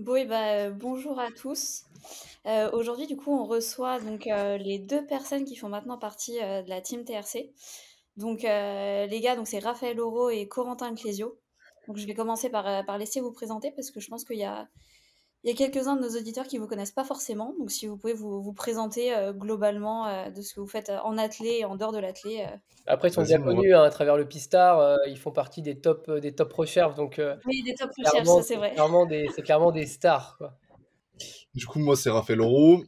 Bon, et bah, bonjour à tous. Euh, aujourd'hui, du coup, on reçoit donc euh, les deux personnes qui font maintenant partie euh, de la team TRC. Donc, euh, les gars, c'est Raphaël Oro et Corentin Clésio. Donc, je vais commencer par, euh, par laisser vous présenter parce que je pense qu'il y a, il y a quelques-uns de nos auditeurs qui vous connaissent pas forcément. Donc, si vous pouvez vous, vous présenter euh, globalement euh, de ce que vous faites euh, en athlé et en dehors de l'athlé. euh. Après, ils sont bien connus hein, à travers le Pistard. euh, ils font partie des top, des top recherches. Donc, euh, Oui, des top recherches, ça c'est vrai. clairement des, c'est clairement des stars. Quoi. Du coup, moi, c'est Raphaël Oro.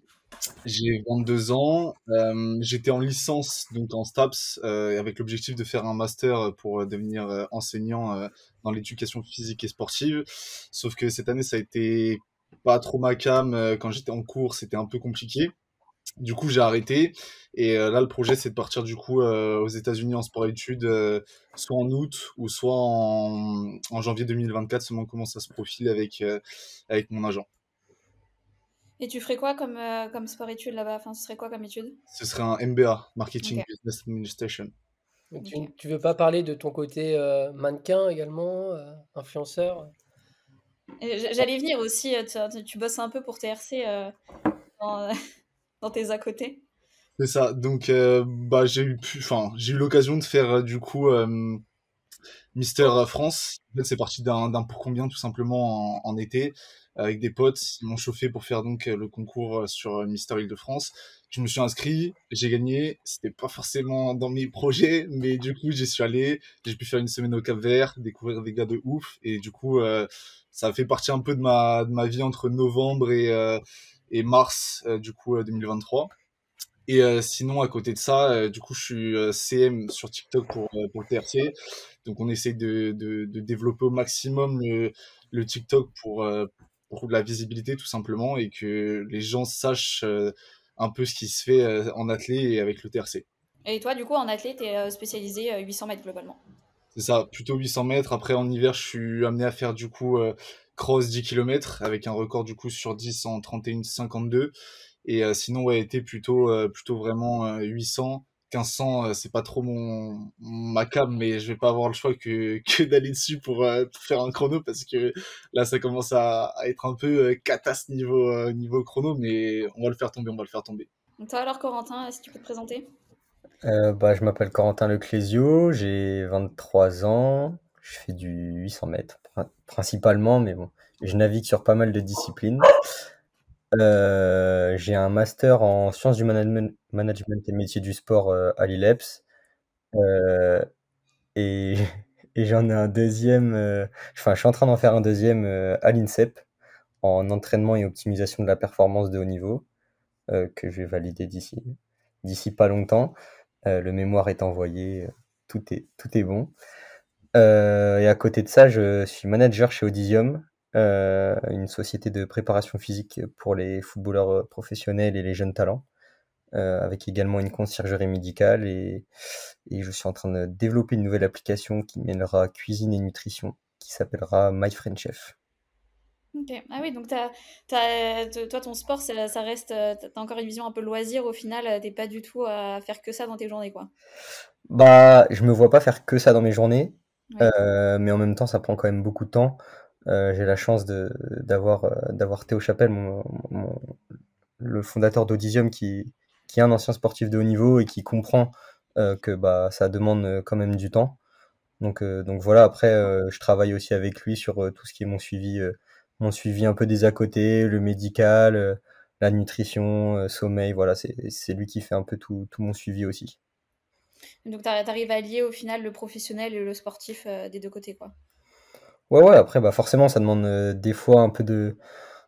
J'ai 22 ans. Euh, j'étais en licence, donc en STAPS, euh, avec l'objectif de faire un master pour devenir enseignant euh, dans l'éducation physique et sportive. Sauf que cette année, ça a été pas trop ma cam. Euh, Quand j'étais en cours, c'était un peu compliqué. Du coup, j'ai arrêté. Et euh, là, le projet, c'est de partir du coup euh, aux États-Unis en sport-études, euh, soit en août ou soit en, en janvier 2024, selon comment ça se profile avec, euh, avec mon agent. Et tu ferais quoi comme, euh, comme sport-études là-bas? Enfin, ce serait quoi comme étude? Ce serait un MBA, Marketing. Business Administration. Donc, tu, tu veux pas parler de ton côté euh, mannequin également, euh, influenceur? J'allais venir aussi, euh, tu, bosses un peu pour TRC euh, dans, tes à côté. C'est ça. Donc, euh, bah, j'ai eu, eu l'occasion de faire du coup Mister France. En fait, c'est parti d'un pour combien tout simplement en, en été avec des potes. Ils m'ont chauffé pour faire donc euh, le concours euh, sur euh, Mister Île-de-France. Je me suis inscrit, j'ai gagné. C'était pas forcément dans mes projets, mais du coup, j'y suis allé. J'ai pu faire une semaine au Cap-Vert, découvrir des gars de ouf, et du coup, euh, ça fait partie un peu de ma de ma vie entre novembre et euh, et mars euh, du coup euh, 2023. Et euh, sinon, à côté de ça, euh, du coup, je suis euh, CM sur TikTok pour, pour le TRC. Donc, on essaie de, de, de développer au maximum le, le TikTok pour, pour de la visibilité, tout simplement, et que les gens sachent un peu ce qui se fait en athlé et avec le TRC. Et toi, du coup, en athlète, t'es euh, spécialisé euh, 800 mètres globalement. C'est ça, plutôt 800 mètres. Après, en hiver, je suis amené à faire du coup cross 10 km avec un record du coup sur 10 en 31,52. Et euh, sinon, ouais, été plutôt, euh, plutôt vraiment euh, 800. 1500, euh, c'est pas trop mon ma cam, mais je vais pas avoir le choix que, que d'aller dessus pour, euh, pour faire un chrono parce que là, ça commence à, à être un peu euh, catasse niveau, euh, niveau chrono, mais on va le faire tomber, on va le faire tomber. Donc toi alors, Corentin, si tu peux te présenter? Euh, bah, je m'appelle Corentin Leclésio, j'ai 23 ans, je fais du 800 mètres prin- principalement, mais bon, je navigue sur pas mal de disciplines. Euh, j'ai un master en sciences du management, et métiers du sport euh, à l'ILEPS, euh, et, et j'en ai un deuxième, enfin, je suis en train d'en faire un deuxième à l'INSEP en entraînement et optimisation de la performance de haut niveau, que je vais valider d'ici d'ici pas longtemps. Le mémoire est envoyé, tout est, tout est bon. Et à côté de ça, je suis manager chez Odisium, euh, une société de préparation physique pour les footballeurs euh, professionnels et les jeunes talents, euh, avec également une conciergerie médicale. Et, et je suis en train de développer une nouvelle application qui mêlera cuisine et nutrition, qui s'appellera My Friend Chef. Ok. Ah oui, donc toi, ton sport, ça, ça reste, t'as encore une vision un peu loisir au final, t'es pas du tout à faire que ça dans tes journées, quoi. Bah, je me vois pas faire que ça dans mes journées, Ouais. euh, mais en même temps, ça prend quand même beaucoup de temps. Euh, j'ai la chance euh, d'avoir Théo Chapelle, le fondateur d'Audisium, qui qui est un ancien sportif de haut niveau et qui comprend euh, que bah ça demande quand même du temps. Donc donc voilà. Après, je travaille aussi avec lui sur tout ce qui est mon suivi, mon suivi un peu des à côté, le médical, la nutrition, sommeil. Voilà, c'est lui qui fait un peu tout tout mon suivi aussi. Donc t'ar- t'arrives à lier au final le professionnel et le sportif des deux côtés, quoi. Ouais, ouais, après, bah forcément, ça demande euh, des fois un peu de,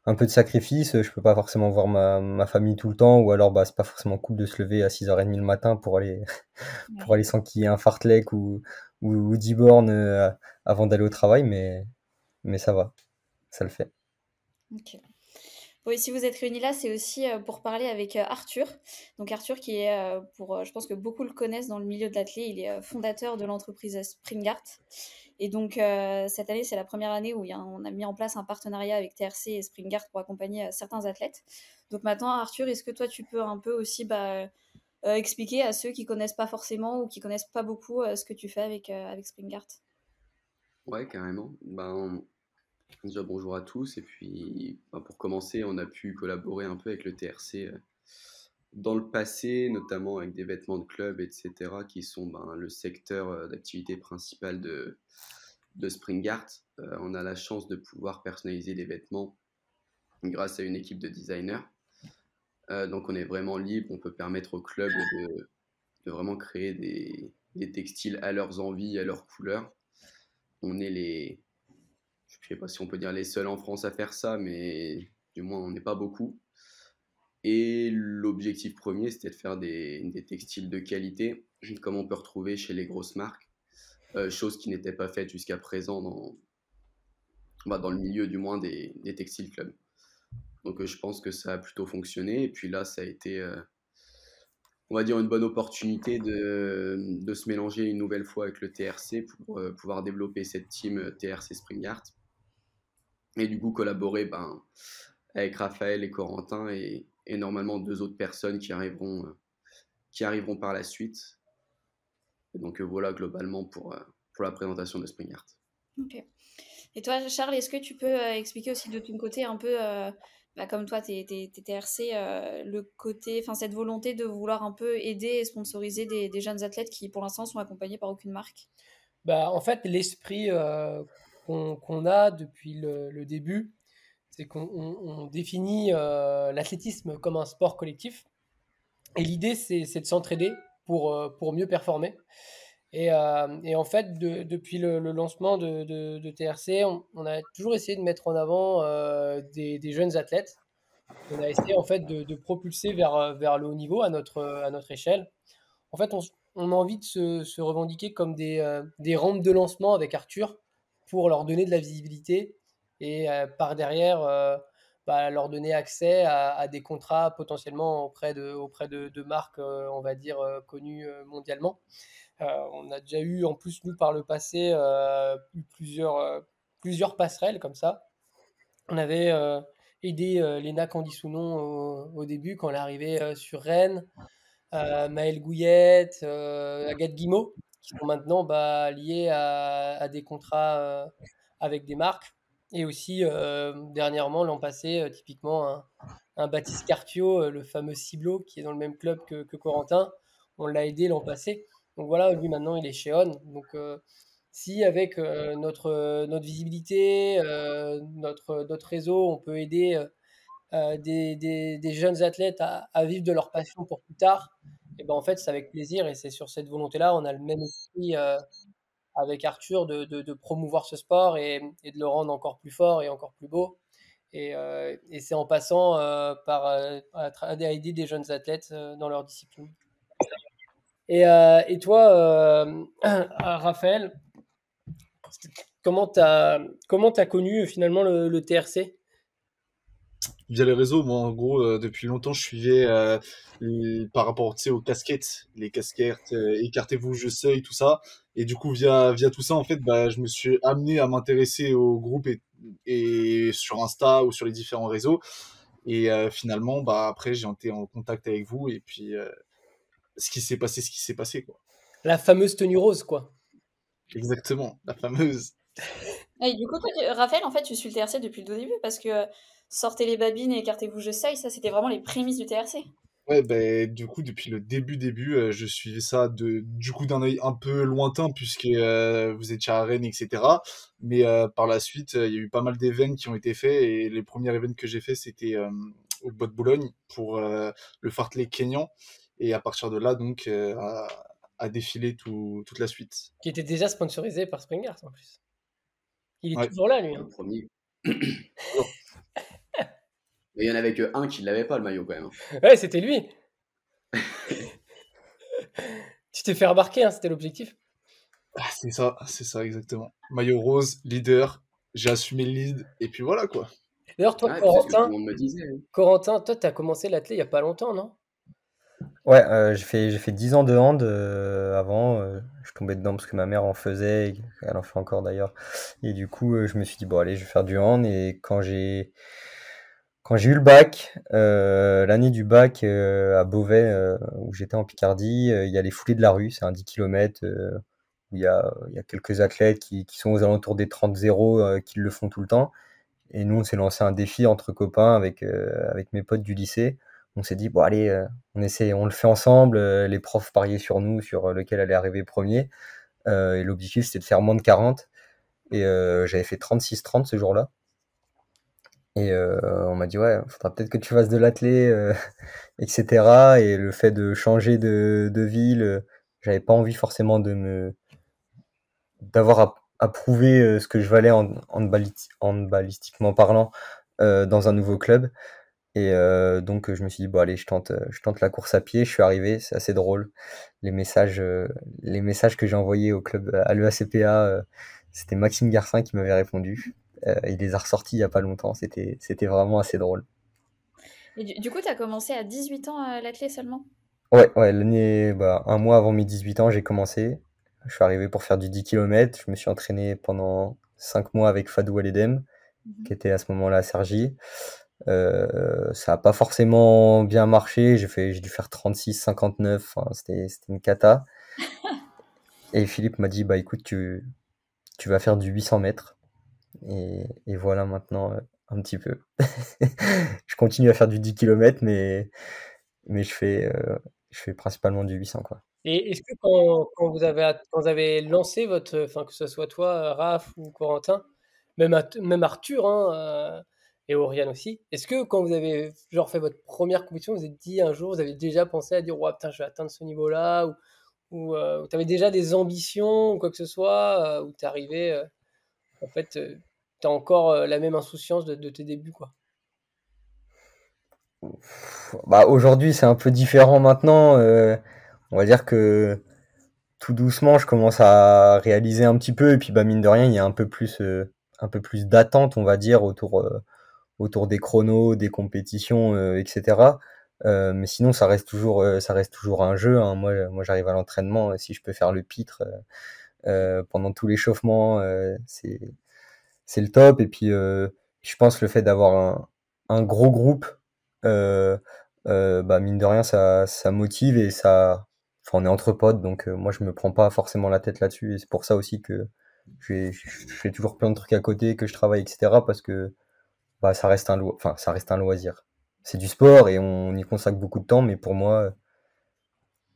un peu de sacrifice. Je peux pas forcément voir ma, ma famille tout le temps, ou alors bah, c'est pas forcément cool de se lever à 6h30 le matin pour aller, pour aller sans qu'il y ait un fartlek ou, ou, ou 10 bornes euh, avant d'aller au travail, mais, mais ça va, ça le fait. Ok. Bon, et si vous êtes réunis là, c'est aussi euh, pour parler avec euh, Arthur. Donc Arthur qui est, euh, pour, je pense que beaucoup le connaissent dans le milieu de l'athlé, il est fondateur de l'entreprise Springart. Et donc cette année, c'est la première année où on a mis en place un partenariat avec TRC et Springart pour accompagner certains athlètes. Donc maintenant, Arthur, est-ce que toi tu peux un peu aussi bah, expliquer à ceux qui connaissent pas forcément ou qui connaissent pas beaucoup ce que tu fais avec, avec Springart? Ouais, carrément. Ben, Déjà bonjour à tous et puis bah, pour commencer on a pu collaborer un peu avec le TRC euh, dans le passé, notamment avec des vêtements de club, etc., qui sont ben, le secteur euh, d'activité principal de, de Springart. Euh, on a la chance de pouvoir personnaliser des vêtements grâce à une équipe de designers. donc on est vraiment libre, on peut permettre au club de, de vraiment créer des, des, textiles à leurs envies, à leurs couleurs. On est les, je sais pas si on peut dire les seuls en France à faire ça, mais du moins on n'est pas beaucoup. Et l'objectif premier, c'était de faire des, textiles de qualité, comme on peut retrouver chez les grosses marques, euh, chose qui n'était pas faite jusqu'à présent dans, bah, dans le milieu du moins des, textiles clubs. Donc euh, je pense que ça a plutôt fonctionné. Et puis là, ça a été, euh, on va dire, une bonne opportunité de, de, se mélanger une nouvelle fois avec le TRC pour pouvoir développer cette team TRC Springart et du coup collaborer ben, avec Raphaël et Corentin et, et, normalement deux autres personnes qui arriveront, euh, qui arriveront par la suite. Et donc euh, voilà globalement pour, euh, pour la présentation de Spring Art. Ok. Et toi, Charles, est-ce que tu peux expliquer aussi de ton côté un peu, bah, comme toi, tu es, TRC, le côté, enfin cette volonté de vouloir un peu aider et sponsoriser des, des jeunes athlètes qui pour l'instant sont accompagnés par aucune marque? Bah, En fait, l'esprit qu'on a depuis le, début, c'est qu'on définit euh, l'athlétisme comme un sport collectif. Et l'idée, c'est de s'entraider pour, euh, pour mieux performer. Et, euh, et en fait, depuis le, lancement de, de, TRC, on, a toujours essayé de mettre en avant des, jeunes athlètes. On a essayé en fait de, propulser vers, vers le haut niveau à notre, à notre échelle. En fait, on, on a envie de se, se revendiquer comme des, des rampes de lancement avec Arthur pour leur donner de la visibilité et euh, par derrière euh, bah, leur donner accès à, des contrats potentiellement auprès de, auprès de, marques, euh, on va dire, connues mondialement. on a déjà eu, en plus, nous, par le passé, plusieurs, plusieurs passerelles comme ça. On avait aidé Léna Candissounon au, au, début quand elle est arrivée sur Rennes, Maëlle Gouillette, Agathe Guimau, qui sont maintenant bah, liés à, des contrats euh, avec des marques. Et aussi, euh, dernièrement, l'an passé, euh, typiquement, un, Baptiste Cartio, le fameux Ciblot, qui est dans le même club que, Corentin, on l'a aidé l'an passé. Donc voilà, lui maintenant, il est chez On. Donc si avec notre, notre visibilité, notre, notre réseau, on peut aider des, des, jeunes athlètes à, vivre de leur passion pour plus tard, et ben en fait, c'est avec plaisir et c'est sur cette volonté-là, on a le même esprit euh, avec Arthur de, de, promouvoir ce sport et, de le rendre encore plus fort et encore plus beau. Et, euh, et c'est en passant euh, par aider des jeunes athlètes dans leur discipline. Et, et toi, Raphaël, comment tu as, as connu finalement le, le TRC via les réseaux. Moi, en gros, euh, depuis longtemps, je suivais euh, par rapport aux casquettes, les casquettes, euh, écartez-vous, je sais, tout ça. Et du coup, via, via tout ça, en fait, bah, je me suis amené à m'intéresser au groupe et, et, sur Insta ou sur les différents réseaux. Et finalement, bah, après, j'ai été en contact avec vous. Et puis, ce qui s'est passé, ce qui s'est passé. Quoi. La fameuse tenue rose, quoi. Exactement, la fameuse. Et du coup, Raphaël, en fait, tu suis le TRC depuis le début parce que sortez les babines et écartez-vous, je sais, ça c'était vraiment les prémices du TRC. Ouais, ben, du coup, depuis le début, début, euh, je suivais ça de, du coup d'un œil un peu lointain, puisque euh, vous étiez à Rennes, etc. Mais euh, par la suite, il y a eu pas mal d'événements qui ont été faits, et les premiers événements que j'ai faits, c'était au Bois de Boulogne pour le Fartlek Kenyan, et à partir de là, donc, à, à, défiler tout, toute la suite. Qui était déjà sponsorisé par Springers en plus. Il est toujours là, lui. Hein. Le premier. Mais il y en avait que un qui ne l'avait pas, le maillot, quand même. Hein. Ouais, c'était lui. tu t'es fait remarquer, hein, c'était l'objectif? Ah, c'est ça, c'est ça, exactement. Maillot rose, leader, j'ai assumé le lead, et puis voilà, quoi. D'ailleurs, toi, Corentin, hein. Corentin, toi, tu as commencé l'athlète il n'y a pas longtemps, non? Ouais, euh, j'ai fait, j'ai fait 10 ans de hand euh, avant. Euh, je tombais dedans parce que ma mère en faisait, elle en fait encore d'ailleurs. Et du coup, je me suis dit, bon, allez, je vais faire du hand. Et quand j'ai, quand j'ai eu le bac, euh, l'année du bac euh, à Beauvais, euh, où j'étais en Picardie, il y a les foulées de la rue, c'est un 10 km où il y a, quelques athlètes qui, qui sont aux alentours des 30-0 qui le font tout le temps. et nous, on s'est lancé un défi entre copains avec, avec mes potes du lycée. On s'est dit, bon, allez, on essaie, on le fait ensemble. les profs pariaient sur nous, sur lequel allait arriver premier. et l'objectif, c'était de faire moins de 40. Et j'avais fait 36-30 ce jour-là. Et on m'a dit, ouais, faudra peut-être que tu fasses de l'athlé, etc. Et le fait de changer de, de ville, j'avais pas envie forcément de me d'avoir à, prouver ce que je valais en, en, balistiquement parlant dans un nouveau club. Et donc je me suis dit bon allez je tente je tente la course à pied. Je suis arrivé, c'est assez drôle. Les messages les messages que j'ai envoyés au club à l'EACPA, c'était Maxime Garcin qui m'avait répondu. Il les a ressortis il y a pas longtemps. C'était c'était vraiment assez drôle. Et du, coup tu as commencé à 18 ans à l'athlé seulement? Ouais ouais l'année bah, un mois avant mes 18 ans j'ai commencé. Je suis arrivé pour faire du 10 km. Je me suis entraîné pendant 5 mois avec Fadou Aledem, mmh qui était à ce moment-là à Sergi. Euh, ça n'a pas forcément bien marché. J'ai fait, j'ai dû faire 36, 59. c'était, c'était une cata. et Philippe m'a dit, bah écoute, tu, tu vas faire du 800 mètres. Et, et voilà maintenant euh, un petit peu. je continue à faire du 10 km, mais, mais je fais, euh, je fais principalement du 800 quoi. Et est-ce que quand, quand, vous avez, quand vous avez lancé votre, enfin que ce soit toi, Raph ou Corentin, même, même Arthur, hein, et Oriane aussi. Est-ce que quand vous avez genre fait votre première compétition, vous êtes dit un jour, vous avez déjà pensé à dire ouais, putain, je vais atteindre ce niveau-là ou, ou euh, tu avais déjà des ambitions ou quoi que ce soit euh, ou tu arrivé euh, en fait encore la même insouciance de, tes débuts quoi. Bah aujourd'hui, c'est un peu différent maintenant, on va dire que tout doucement, je commence à réaliser un petit peu et puis bah mine de rien, il y a un peu plus un peu plus d'attente, on va dire autour autour des chronos, des compétitions, euh, etc. Euh, mais sinon, ça reste toujours, euh, ça reste toujours un jeu. Hein. Moi, moi, j'arrive à l'entraînement. Si je peux faire le pitre pendant tout l'échauffement, c'est c'est le top. Et puis, je pense le fait d'avoir un, gros groupe, bah, mine de rien, ça, ça motive et ça. Enfin, on est entre potes, donc moi, je me prends pas forcément la tête là-dessus. Et c'est pour ça aussi que je fais toujours plein de trucs à côté, que je travaille, etc. Parce que bah, ça reste un ça reste un loisir. C'est du sport et on y consacre beaucoup de temps, mais pour moi,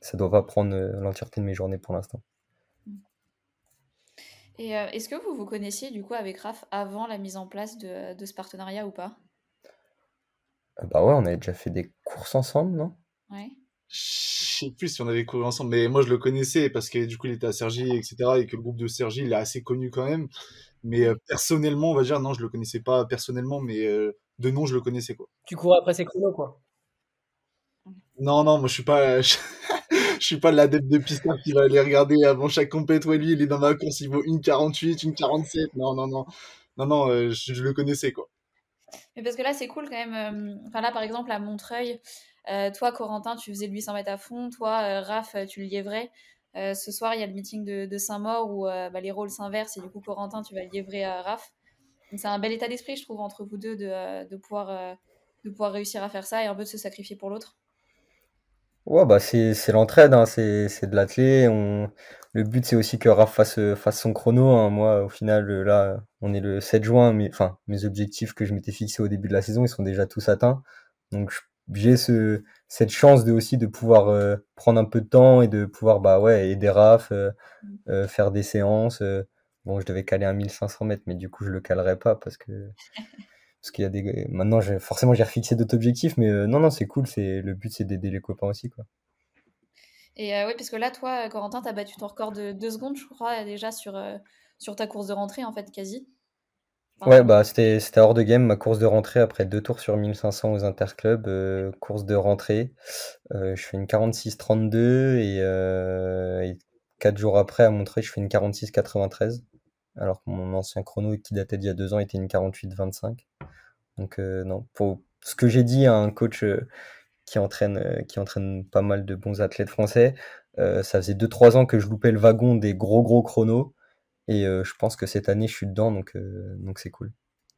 ça doit pas prendre euh, l'entièreté de mes journées pour l'instant. Et euh, est-ce que vous vous connaissiez du coup avec Raph avant la mise en place de, de ce partenariat ou pas? Euh, Bah ouais, on avait déjà fait des courses ensemble, non? Ouais. Je sais plus si on avait couru ensemble, mais moi je le connaissais parce que du coup il était à Sergi, etc. Et que le groupe de Sergi il est assez connu quand même. Mais euh, personnellement, on va dire, non, je le connaissais pas personnellement, mais euh, de nom, je le connaissais, quoi. Tu cours après ses chronos, quoi. Non, non, moi, je suis pas, je, suis pas l'adepte de pistard qui va aller regarder avant chaque compète. Ouais, lui, il est dans ma course, il vaut une 48, une 47. Non, non, non. Non, non, euh, je, le connaissais, quoi. Mais parce que là, c'est cool quand même. Enfin, là, par exemple, à Montreuil, toi, Corentin, tu faisais le 800 mètres à fond. Toi, Raph, tu le lievrais. Euh, ce soir, il y a le meeting de, Saint-Maur où euh, bah, les rôles s'inversent et du coup, Corentin, tu vas livrer à Raph. C'est un bel état d'esprit, je trouve, entre vous deux de, euh, de, pouvoir, de pouvoir réussir à faire ça et un peu de se sacrifier pour l'autre. Ouais, bah c'est, l'entraide, hein, c'est, de l'athlé. On... Le but, c'est aussi que Raph fasse, fasse son chrono. Hein. Moi, au final, là, on est le 7 juin, mais enfin, mes objectifs que je m'étais fixés au début de la saison, ils sont déjà tous atteints. Donc, j'ai ce, cette chance de aussi de pouvoir euh, prendre un peu de temps et de pouvoir bah ouais aider Raph euh, mmh. euh, faire des séances bon je devais caler un 1500 mètres mais du coup je le calerai pas parce que parce qu'il y a des maintenant j'ai forcément j'ai refixé d'autres objectifs mais non non c'est cool c'est le but c'est d'aider les copains aussi quoi et oui parce que là toi Corentin t'as battu ton record de 2 secondes je crois déjà sur sur ta course de rentrée en fait quasi Ouais, bah c'était c'était hors de game ma course de rentrée après deux tours sur 1500 aux interclubs, euh, course de rentrée. Euh, je fais une 46-32 et, euh, et quatre jours après à Montreuil, je fais une 46-93. Alors que mon ancien chrono qui datait d'il y a deux ans était une 48-25. Donc non, pour ce que j'ai dit à un coach qui entraîne qui entraîne pas mal de bons athlètes français, ça faisait deux trois ans que je loupais le wagon des gros gros chronos. Et je pense que cette année, je suis dedans, donc c'est cool.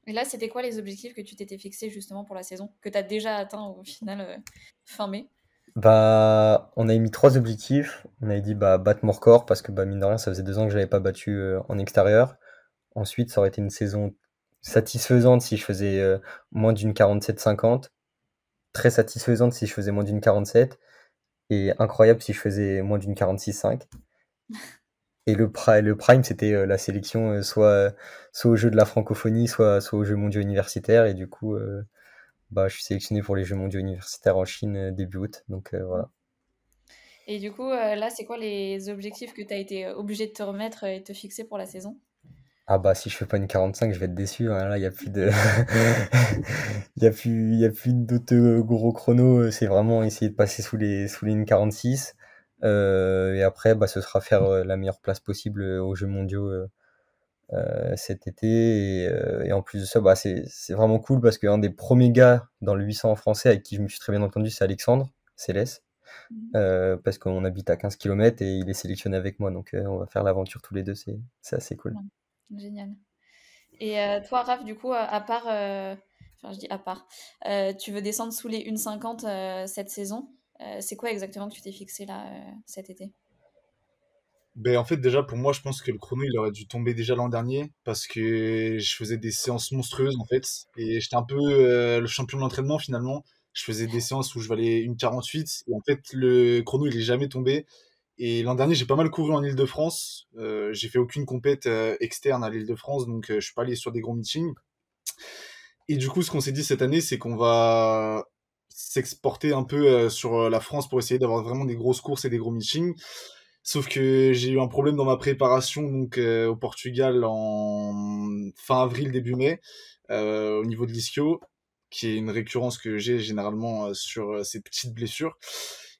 Et là, c'était quoi les objectifs que tu t'étais fixé justement pour la saison Que tu as déjà atteint au final fin mai? Bah, on a mis trois objectifs. On avait dit bah, battre mon record parce que bah, mine de rien, ça faisait deux ans que je n'avais pas battu en extérieur. Ensuite, ça aurait été une saison satisfaisante si je faisais euh, moins d'une 47-50, très satisfaisante si je faisais moins d'une 47, et incroyable si je faisais moins d'une 46-5. Et le, le prime, c'était euh, la sélection euh, soit, soit aux Jeux de la francophonie, soit, soit aux Jeux mondiaux universitaires. Et du coup, bah, je suis sélectionné pour les Jeux mondiaux universitaires en Chine début août. Donc voilà. Et du coup, là, c'est quoi les objectifs que tu as été obligé de te remettre et de te fixer pour la saison? Ah bah si je fais pas une 45, je vais être déçu. Hein. Là, il n'y a plus de, il y a plus, il y a plus d'autres euh, gros chronos. C'est vraiment essayer de passer sous les sous les 46. Euh, et après, bah, ce sera faire euh, la meilleure place possible aux Jeux mondiaux cet été. Et, en plus de ça, bah, c'est vraiment cool parce qu'un des premiers gars dans le 800 français avec qui je me suis très bien entendu, c'est Alexandre Céleste. Mmh. parce qu'on habite à 15 km et il est sélectionné avec moi. Donc on va faire l'aventure tous les deux. C'est assez cool. Génial. Et euh, toi, Raph, du coup, à part, euh, enfin, je dis à part, euh, tu veux descendre sous les 1,50 cette saison. c'est quoi exactement que tu t'es fixé là cet été? Ben, en fait, déjà, pour moi, je pense que le chrono, il aurait dû tomber déjà l'an dernier parce que je faisais des séances monstrueuses, en fait. Et j'étais un peu le champion de l'entraînement, finalement. Je faisais des séances où je valais une 48. Et en fait, le chrono, il est jamais tombé. Et l'an dernier, j'ai pas mal couru en Ile-de-France. Euh, j'ai fait aucune compète euh, externe à l'Île-de-France, donc euh, je suis pas allé sur des gros meetings. Et du coup, ce qu'on s'est dit cette année, c'est qu'on va s'exporter un peu sur la France pour essayer d'avoir vraiment des grosses courses et des gros meetings. Sauf que j'ai eu un problème dans ma préparation donc au Portugal en fin avril début mai au niveau de l'ischio, qui est une récurrence que j'ai généralement sur ces petites blessures.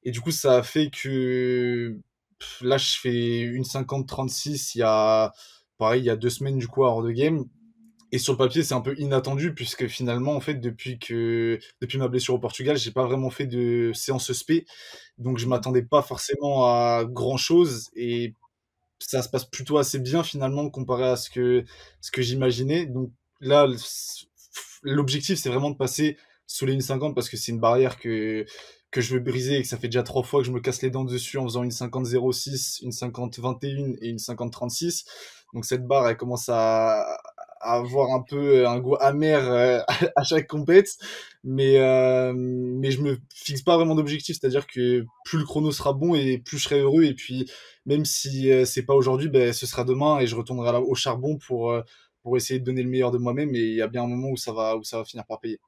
Et du coup, ça a fait que là, je fais une 50-36 il y a, pareil, il y a deux semaines, du coup, hors de game. Et sur le papier, c'est un peu inattendu puisque finalement, en fait, depuis que, depuis ma blessure au Portugal, j'ai pas vraiment fait de séance SP. Donc, je m'attendais pas forcément à grand chose et ça se passe plutôt assez bien finalement comparé à ce que, ce que j'imaginais. Donc, là, l'objectif, c'est vraiment de passer sous les 1,50 parce que c'est une barrière que, que je veux briser et que ça fait déjà trois fois que je me casse les dents dessus en faisant une 50-06, une 50-21 et une 50-36. Donc cette barre, elle commence à, avoir un peu un goût amer euh, à chaque compète. Mais, euh, mais je me fixe pas vraiment d'objectif. C'est-à-dire que plus le chrono sera bon et plus je serai heureux. Et puis même si euh, c'est pas aujourd'hui, ben, ce sera demain et je retournerai au charbon pour, pour essayer de donner le meilleur de moi-même. Et il y a bien un moment où ça va, où ça va finir par payer.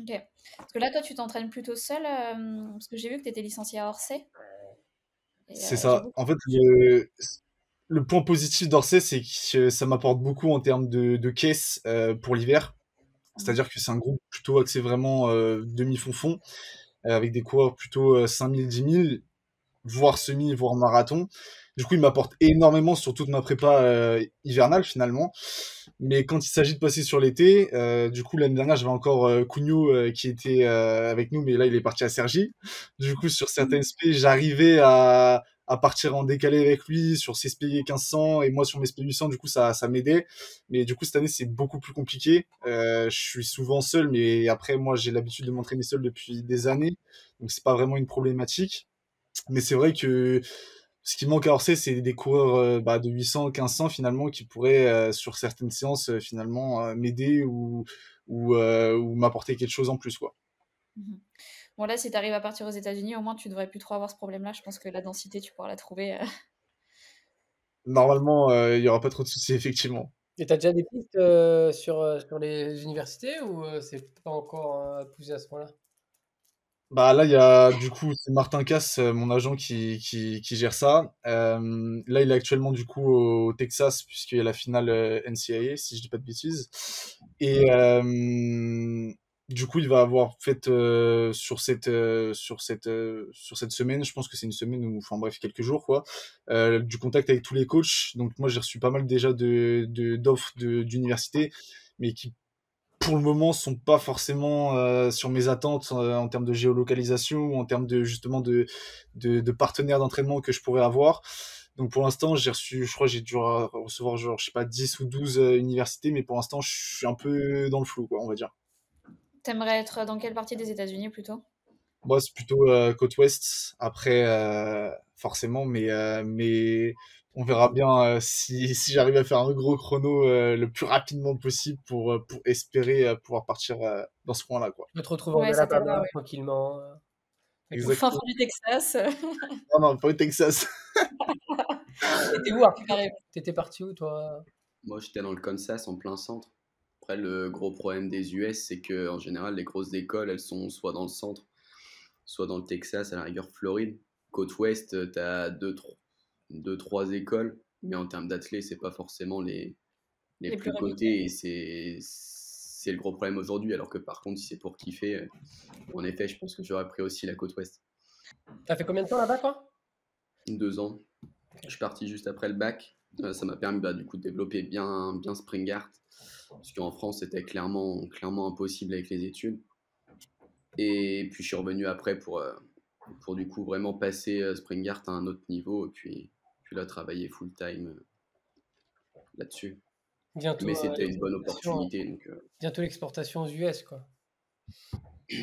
Ok. Parce que là, toi, tu t'entraînes plutôt seul, euh, parce que j'ai vu que tu étais licencié à Orsay. C'est euh, ça. En fait, le, point positif d'Orsay, c'est que ça m'apporte beaucoup en termes de, de caisse euh, pour l'hiver. Mmh. C'est-à-dire que c'est un groupe plutôt axé vraiment demi-fond-fond, avec des coureurs plutôt 5000, 10 000, voire semi, voire marathon. Du coup, il m'apporte énormément sur toute ma prépa euh, hivernale finalement. Mais quand il s'agit de passer sur l'été, euh, du coup, l'année dernière, j'avais encore euh, euh qui était avec nous, mais là, il est parti à Sergi. Du coup, sur certains SP, j'arrivais à, à partir en décalé avec lui sur ses SP 1500 et moi sur mes SP 800. Du coup, ça, ça m'aidait. Mais du coup, cette année, c'est beaucoup plus compliqué. je suis souvent seul, mais après, moi, j'ai l'habitude de m'entraîner seul depuis des années. Donc, c'est pas vraiment une problématique. Mais c'est vrai que ce qui manque à Orsay, c'est des coureurs euh, bah, de 800, 1500 finalement qui pourraient, euh, sur certaines séances, euh, finalement m'aider ou, ou, m'apporter quelque chose en plus. Quoi. Mmh bon, là, si tu arrives à partir aux États-Unis, au moins tu devrais plus trop avoir ce problème-là. Je pense que la densité, tu pourras la trouver. Normalement, il n'y aura pas trop de soucis, effectivement. Et tu as déjà des pistes sur, sur les universités ou c'est pas encore poussé à ce point-là? Bah là, il y a du coup, c'est Martin Cass, euh, mon agent, qui, qui, qui gère ça. Euh, là, il est actuellement du coup au Texas, puisqu'il y a la finale euh, NCAA, si je dis pas de bêtises. Et euh, du coup, il va avoir fait euh, sur cette sur cette sur cette semaine, je pense que c'est une semaine ou enfin bref quelques jours quoi, du contact avec tous les coachs. Donc moi, j'ai reçu pas mal déjà de d'offres de, d'université, mais qui pour le moment sont pas forcément euh, sur mes attentes euh, en termes de géolocalisation ou en termes de justement de, de, partenaires d'entraînement que je pourrais avoir. Donc pour l'instant, j'ai reçu, je crois, j'ai dû recevoir genre, je sais pas, 10 ou 12 euh, universités, mais pour l'instant, je suis un peu dans le flou, quoi, on va dire. T'aimerais être dans quelle partie des États-Unis plutôt? Moi, c'est plutôt côte ouest. Après, forcément, mais, mais on verra bien si, si j'arrive à faire un gros chrono le plus rapidement possible pour, pour espérer pouvoir partir dans ce point-là. Quoi. Je te retrouver en Alabama tranquillement. Au fin fond du Texas. non, non, pas au Texas. T'étais où, T'étais parti où, toi? Moi, j'étais dans le Kansas, en plein centre. Après, le gros problème des US, c'est que en général, les grosses écoles, elles sont soit dans le centre, soit dans le Texas, à la rigueur Floride. Côte ouest, tu as deux, deux, trois écoles, mais en termes d'athlètes, c'est pas forcément les, les, plus, cotés et c'est c'est le gros problème aujourd'hui. Alors que par contre, si c'est pour kiffer, euh, en effet, je pense que j'aurais pris aussi la côte ouest. T'as fait combien de temps là-bas, toi? Deux ans. Je suis parti juste après le bac. Euh, ça m'a permis bah, du coup de développer bien, bien Spring Art. Parce qu'en France, c'était clairement, clairement impossible avec les études. Et puis je suis revenu après pour, euh, pour du coup vraiment passer Spring Art à un autre niveau. Et puis, puis là, travailler full time là-dessus. Bientôt, mais c'était une bonne opportunité. Donc, Bientôt l'exportation aux US, quoi.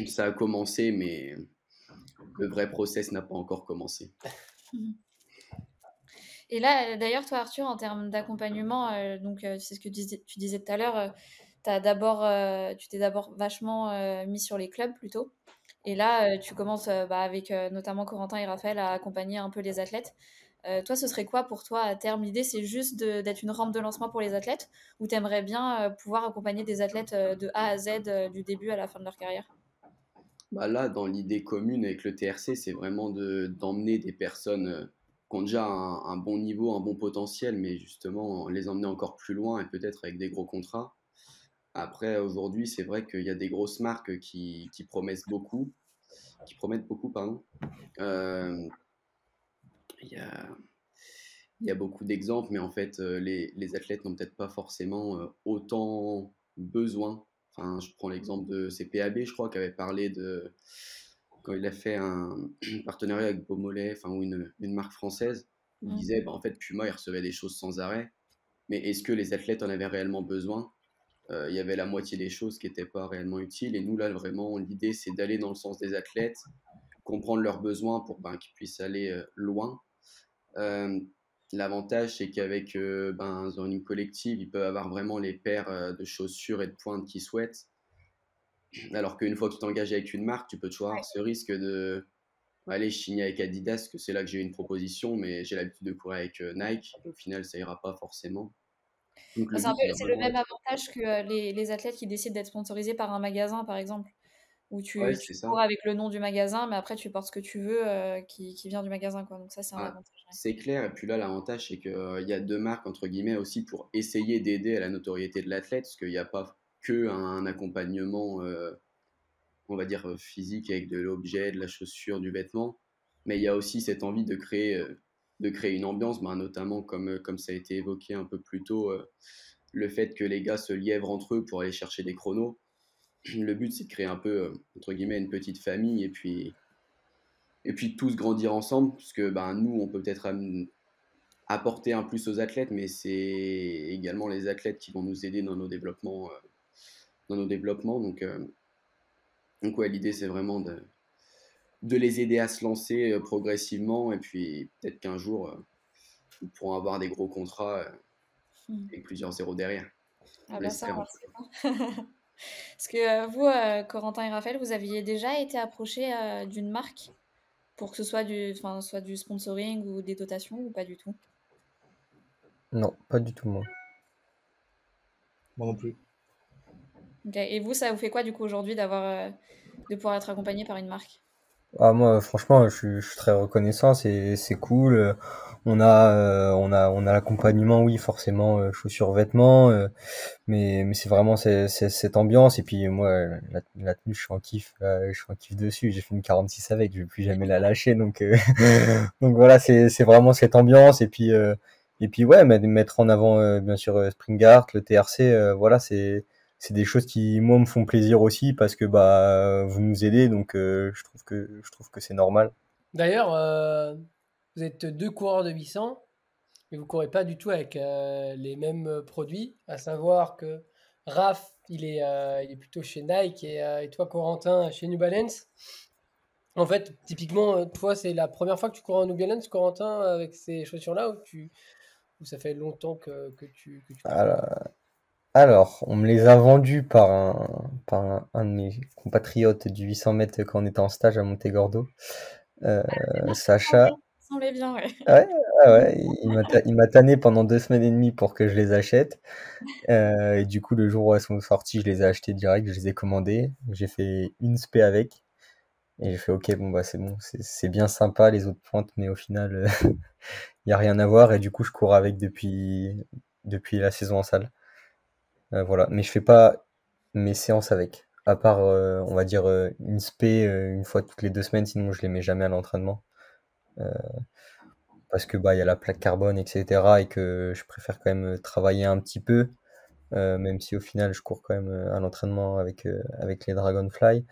Ça a commencé, mais le vrai process n'a pas encore commencé. Et là, d'ailleurs, toi, Arthur, en termes d'accompagnement, euh, donc euh, c'est ce que tu disais, tout à l'heure, euh, d'abord, tu t'es d'abord vachement mis sur les clubs plutôt. Et là, tu commences bah, avec notamment Corentin et Raphaël à accompagner un peu les athlètes. toi, ce serait quoi pour toi à terme? L'idée, c'est juste d'être une rampe de lancement pour les athlètes? Ou tu aimerais bien pouvoir accompagner des athlètes de A à Z du début à la fin de leur carrière? Bah Là, dans l'idée commune avec le TRC, c'est vraiment d'emmener des personnes ont déjà un, bon niveau, un bon potentiel, mais justement les emmener encore plus loin et peut-être avec des gros contrats. Après, aujourd'hui, c'est vrai qu'il y a des grosses marques qui, promettent beaucoup, qui promettent beaucoup, pardon. Euh, il y a, beaucoup d'exemples, mais en fait, euh, les, les athlètes n'ont peut-être pas forcément euh, autant besoin. Enfin, je prends l'exemple de CPAB, je crois, qui avait parlé de quand il a fait un, partenariat avec Beaumolet, enfin, ou une, une, marque française, il mmh. disait, bah, en fait, Puma, il recevait des choses sans arrêt. Mais est-ce que les athlètes en avaient réellement besoin? Euh, Il y avait la moitié des choses qui n'étaient pas réellement utiles. Et nous, là, vraiment, l'idée, c'est d'aller dans le sens des athlètes, comprendre leurs besoins pour ben, qu'ils puissent aller euh, loin. Euh, l'avantage, c'est qu'avec ben, Zoning Collective, ils peuvent avoir vraiment les paires de chaussures et de pointes qu'ils souhaitent. Alors qu'une fois que tu t'engages avec une marque, tu peux toujours avoir ce risque de aller chigner avec Adidas, que c'est là que j'ai eu une proposition, mais j'ai l'habitude de courir avec euh, Nike. Au final, ça ira pas forcément. C'est le même avantage que euh, les, athlètes qui décident d'être sponsorisés par un magasin, par exemple, où tu, cours avec le nom du magasin, mais après tu portes ce que tu veux euh, qui, vient du magasin. Quoi. Donc ça, c'est un avantage. C'est clair. Et puis là, l'avantage, c'est qu'il y a deux marques, entre guillemets, aussi pour essayer d'aider à la notoriété de l'athlète, parce qu'il n'y a pas que un accompagnement, euh, on va dire, physique avec de l'objet, de la chaussure, du vêtement. Mais il y a aussi cette envie de créer, euh, de créer une ambiance, ben, notamment comme, euh, comme ça a été évoqué un peu plus tôt, le fait que les gars se lièvrent entre eux pour aller chercher des chronos. Le but, c'est de créer un peu, entre guillemets, une petite famille et puis, et puis tous grandir ensemble, puisque ben, nous, on peut peut-être apporter un plus aux athlètes, mais c'est également les athlètes qui vont nous aider dans nos développements dans nos développements. Donc, euh, donc ouais, l'idée, c'est vraiment de, de les aider à se lancer euh, progressivement. Et puis, peut-être qu'un jour, euh, ils pourront avoir des gros contrats hmm. avec plusieurs zéros derrière. Ah bah ça, Parce que vous, Corentin et Raphaël, vous aviez déjà été approché d'une marque pour que ce soit du, soit du sponsoring ou des dotations ou pas du tout? Non, pas du tout moi. Moi non plus. Et vous, ça vous fait quoi du coup aujourd'hui d'avoir euh, de pouvoir être accompagné par une marque? Ah, moi, franchement, je suis, très reconnaissant, c'est cool. On a, euh, on a, on a l'accompagnement, oui, forcément, euh, chaussures, vêtements, mais, mais c'est vraiment cette ambiance. Et puis moi, la, tenue, je suis en kiff, je suis en kiff dessus. J'ai fait une 46 avec, je vais plus jamais la lâcher. Donc, donc voilà, c'est vraiment cette ambiance. Et puis, et puis ouais, mettre en avant, bien sûr, Spring Art, le TRC, voilà, c'est c'est des choses qui moi me font plaisir aussi parce que bah vous nous aidez donc euh, je trouve que je trouve que c'est normal. D'ailleurs, euh, vous êtes deux coureurs de 800 mais vous courez pas du tout avec euh, les mêmes produits, à savoir que Raph il est, il est plutôt chez Nike et, et, toi Corentin chez New Balance. En fait, typiquement, toi, c'est la première fois que tu cours en New Balance, Corentin, avec ces chaussures-là, ou tu, Ou ça fait longtemps que, que tu, que tu alors, on me les a vendus par un, par un, de mes compatriotes du 800 mètres quand on était en stage à Montegordo. Euh, Ah, Sacha, semblait bien, ouais. ouais, ouais, ouais, il m'a tanné pendant deux semaines et demie pour que je les achète. Euh, et du coup, le jour où elles sont sorties, je les ai achetés direct, je les ai commandés. J'ai fait une spé avec. Et j'ai fait, ok, bon, bah, c'est bon, c'est c'est bien sympa les autres pointes, mais au final, il n'y a rien à voir. Et du coup, je cours avec depuis, depuis la saison en salle. Euh, voilà, mais je fais pas mes séances avec. À part, euh, on va dire, euh, une spé une fois toutes les deux semaines, sinon je les mets jamais à l'entraînement. Parce que bah il y a la plaque carbone, etc. et que je préfère quand même travailler un petit peu, même si au final je cours quand même à l'entraînement avec, les Dragonfly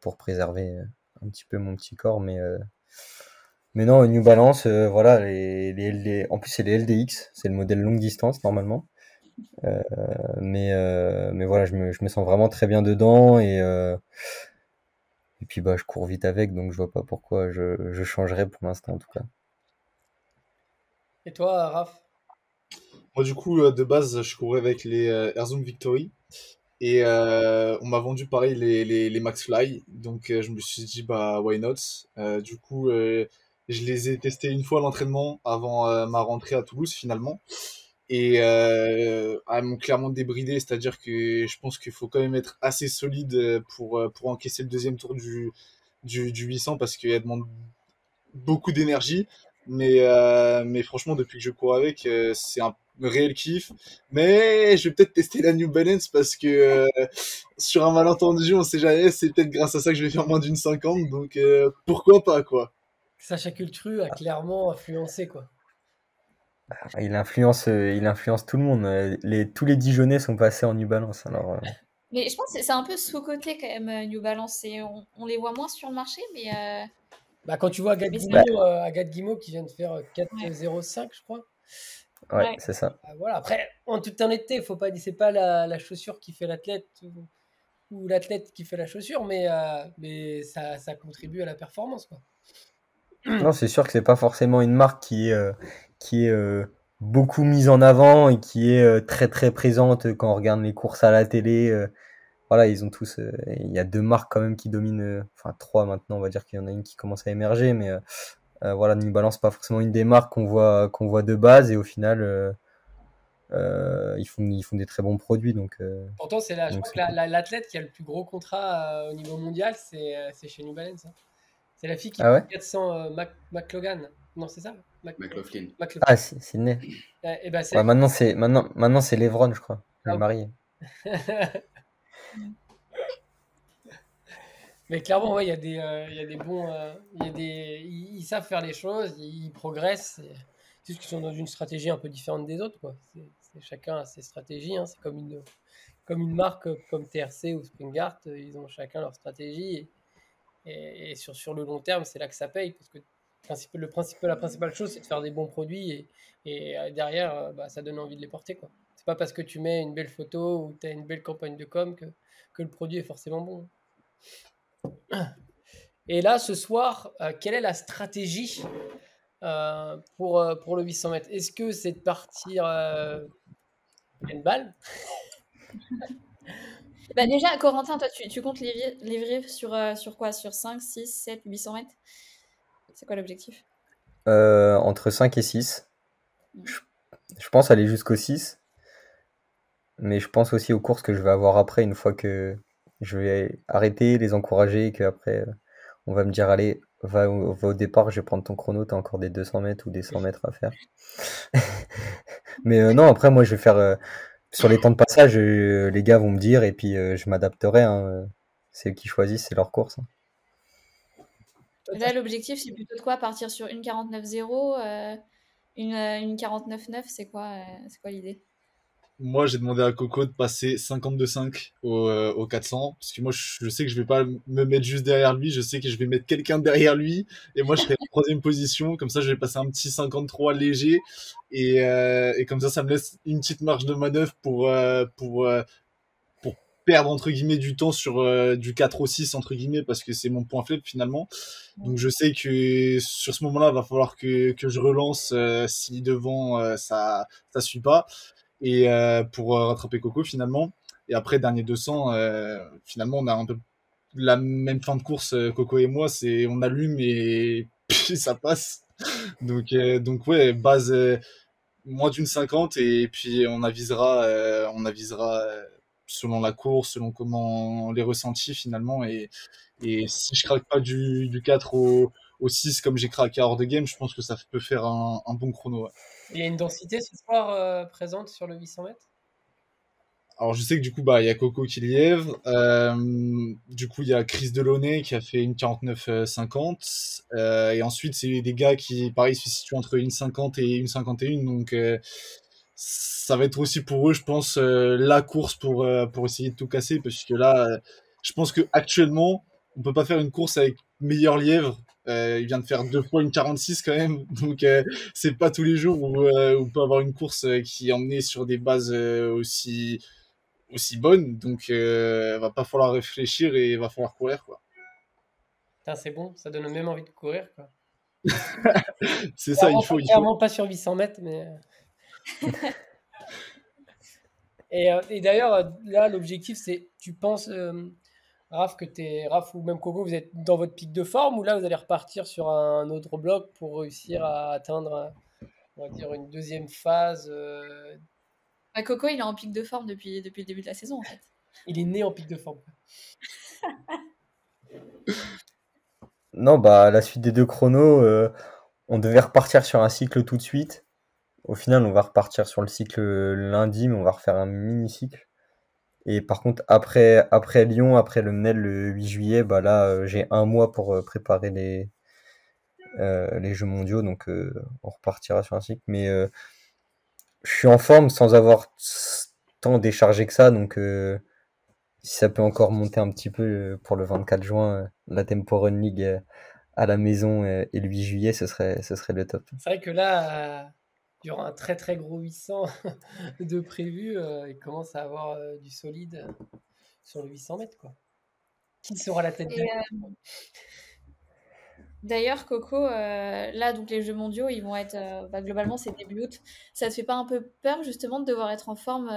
pour préserver un petit peu mon petit corps. Mais, mais non, New Balance, voilà, les, les en plus c'est les LDX, c'est le modèle longue distance normalement. Euh, mais, euh, mais voilà, je me, je me sens vraiment très bien dedans et, euh, et puis bah, je cours vite avec, donc je vois pas pourquoi je, je changerais pour l'instant en tout cas. Et toi, Raph? Moi, du coup, de base, je courais avec les euh, Air Zoom Victory. Et euh, on m'a vendu pareil les, les, les Max Fly. Donc, je me suis dit, bah, why not? Euh, du coup, euh, je les ai testés une fois à l'entraînement avant euh, ma rentrée à Toulouse, finalement. Et euh, elles m'ont clairement débridé, c'est-à-dire que je pense qu'il faut quand même être assez solide pour, euh, pour encaisser le deuxième tour du, du, du 800 parce qu'elle demande beaucoup d'énergie. Mais, euh, mais franchement, depuis que je cours avec, euh, c'est un réel kiff. Mais je vais peut-être tester la New Balance parce que euh, sur un malentendu, on sait jamais, c'est peut-être grâce à ça que je vais faire moins d'une 50. Donc euh, pourquoi pas, quoi. Sacha Cultru a clairement influencé, quoi. Il influence, euh, il influence tout le monde. Euh, Les, tous les Dijonais sont passés en New Balance. Alors, euh, Mais je pense que c'est un peu sous-côté quand même, New Balance. Et on, on les voit moins sur le marché, mais euh, Bah, quand tu vois Agathe Guimau, euh, Agathe Guimau qui vient de faire euh, 4,05, je crois. ouais, Ouais. c'est ça. Bah, voilà. Après, en toute honnêteté, faut pas dire c'est pas la, la chaussure qui fait l'athlète ou, ou l'athlète qui fait la chaussure, mais, euh, mais ça, ça contribue à la performance, quoi. Non, c'est sûr que c'est pas forcément une marque qui est, euh, qui est euh, beaucoup mise en avant et qui est euh, très très présente quand on regarde les courses à la télé. euh, voilà, ils ont tous. Il y a deux marques quand même qui dominent. Enfin, trois maintenant, on va dire qu'il y en a une qui commence à émerger, mais voilà, New Balance, pas forcément une des marques qu'on voit, qu'on voit de base et au final, euh, ils, font, ils font des très bons produits. Donc, euh, Pourtant, c'est la, je crois que la- cool. la- l'athlète qui a le plus gros contrat euh, au niveau mondial, c'est chez New Balance. hein. C'est la fille qui Ah ouais? fait 400 euh, Mac- McLogan. Non, c'est ça McLaughlin. McLaughlin. ah, né. Euh, et ben, c'est Ouais, maintenant, c'est maintenant, maintenant c'est Levron, je crois. Ah est mariée. Mais clairement, ouais, il y a des, euh, il y a des bons, euh, il y a des, ils, ils savent faire les choses, ils progressent. C'est juste qu'ils sont dans une stratégie un peu différente des autres, quoi. C'est, c'est- chacun a ses stratégies. hein. C'est comme une, comme une marque euh, comme TRC ou Springart, euh, ils ont chacun leur stratégie. Et, et- et sur, sur le long terme, c'est là que ça paye, parce que le principe- la principale chose, c'est de faire des bons produits et, euh, derrière, euh, bah, ça donne envie de les porter, quoi. C'est pas parce que tu mets une belle photo ou tu as une belle campagne de com que, que le produit est forcément bon. Et là, ce soir, euh, quelle est la stratégie pour, pour le 800 mètres? Est-ce que c'est de partir une balle? Bah déjà, Corentin, toi, tu, tu comptes livrer, livrer sur, sur quoi? Sur 5, 6, 7, 800 mètres? C'est quoi l'objectif? Euh, entre 5 et 6. Je, je pense aller jusqu'au 6. Mais je pense aussi aux courses que je vais avoir après, une fois que je vais arrêter, les encourager, et qu'après, euh, on va me dire, allez, va au, va au départ, je vais prendre ton chrono, t'as encore des 200 mètres ou des 100 mètres à faire. Mais euh, non, après, moi, je vais faire... euh, sur les temps de passage, les gars vont me dire, et puis je m'adapterai. hein, c'est eux qui choisissent, c'est leur course. hein. Là, l'objectif, c'est plutôt de quoi? Partir sur une 49-0, euh, une, euh, une 49-9, c'est quoi, euh, quoi l'idée? Moi, j'ai demandé à Coco de passer 52-5 au, euh, au 400, parce que moi, je je sais que je vais pas me mettre juste derrière lui, je sais que je vais mettre quelqu'un derrière lui, et moi, je serai en troisième position, comme ça, je vais passer un petit 53 léger, et, et comme ça, ça me laisse une petite marge de manœuvre pour, pour perdre entre guillemets du temps sur euh, du 4 au 6 entre guillemets parce que c'est mon point faible finalement. Donc je sais que sur ce moment-là, va falloir que, que je relance euh, si devant euh, ça ça suit pas et pour rattraper Coco finalement. Et après dernier 200, finalement on a un peu la même fin de course Coco et moi, c'est on allume et puis ça passe. Donc donc ouais base moins d'une 50 et puis on avisera on avisera selon la course, selon comment les ressentis finalement. Et, et si je craque pas du, du 4 au, au 6 comme j'ai craqué hors de game, je pense que ça peut faire un, un bon chrono. Il y a une densité ce soir euh, présente sur le 800 mètres? Alors je sais que du coup bah il y a Coco qui lièvre, euh, du coup il y a Chris Delaunay qui a fait une 49-50 euh, et ensuite c'est des gars qui pareil se situent entre une 50 et une 51 donc euh, ça va être aussi pour eux, je pense, euh, la course pour, euh, pour essayer de tout casser, parce que là, euh, je pense que actuellement, on peut pas faire une course avec meilleur lièvre. il vient de faire deux fois une 46 quand même, donc c'est pas tous les jours où, on peut avoir une course qui est emmenée sur des bases aussi aussi bonnes, donc va pas falloir réfléchir et va falloir courir quoi. C'est bon, ça donne même envie de courir quoi. c'est ça, il faut. Il faut... pas sur 800 mètres, mais. Euh, et, d'ailleurs, euh, là, l'objectif, c'est, tu penses, euh, Raph, que t'es, Raph ou même Coco, vous êtes dans votre pic de forme ou là, vous allez repartir sur un autre bloc pour réussir à atteindre, on va dire, une deuxième phase bah, Coco, il est en pic de forme depuis, depuis le début de la saison, en fait. Il est né en pic de forme. non, bah, à la suite des deux chronos, on devait repartir sur un cycle tout de suite. Au final, on va repartir sur le cycle lundi, mais on va refaire un mini-cycle. Et par contre, après, Lyon, après le MNEL le 8 juillet, bah là, euh, j'ai un mois pour euh, préparer les, euh, les Jeux mondiaux, donc on repartira sur un cycle. Mais je suis en forme sans avoir tant déchargé que ça, donc si ça peut encore monter un petit peu pour le 24 juin, la Tempo League à la maison et le 8 juillet, ce serait, ce serait le top. C'est vrai que là, y aura un très très gros 800 de prévu. Euh, il commence à avoir euh, du solide euh, sur le 800 mètres. Quoi. Qui sera la tête D'ailleurs, Coco, là, donc les Jeux mondiaux, ils vont être bah, globalement c'est début août. Ça te fait pas un peu peur justement de devoir être en forme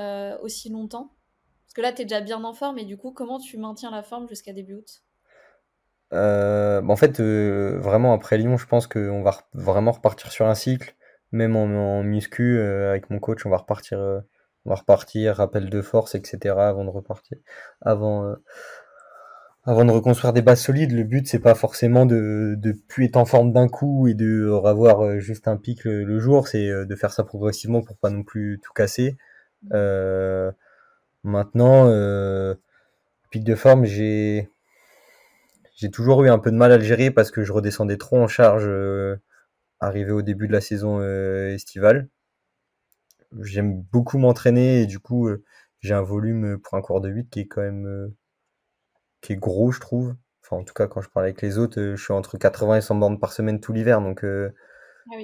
aussi longtemps? Parce que là, tu es déjà bien en forme et du coup, comment tu maintiens la forme jusqu'à début août? Bah, En fait, vraiment après Lyon, je pense qu'on va vraiment repartir sur un cycle même en, muscu, euh, avec mon coach, on va repartir, euh, on va repartir, rappel de force, etc. avant de repartir. Avant, euh, avant de reconstruire des bases solides, le but c'est pas forcément de, de plus être en forme d'un coup et de avoir juste un pic le, jour, c'est de faire ça progressivement pour pas non plus tout casser. maintenant, pic de forme, j'ai j'ai toujours eu un peu de mal à le gérer parce que je redescendais trop en charge arrivé au début de la saison euh, estivale. J'aime beaucoup m'entraîner et du coup, euh, j'ai un volume pour un cours de 8 qui est quand même euh, qui est gros, je trouve. Enfin, en tout cas, quand je parle avec les autres, je suis entre 80 et 100 bornes par semaine tout l'hiver. Donc, ah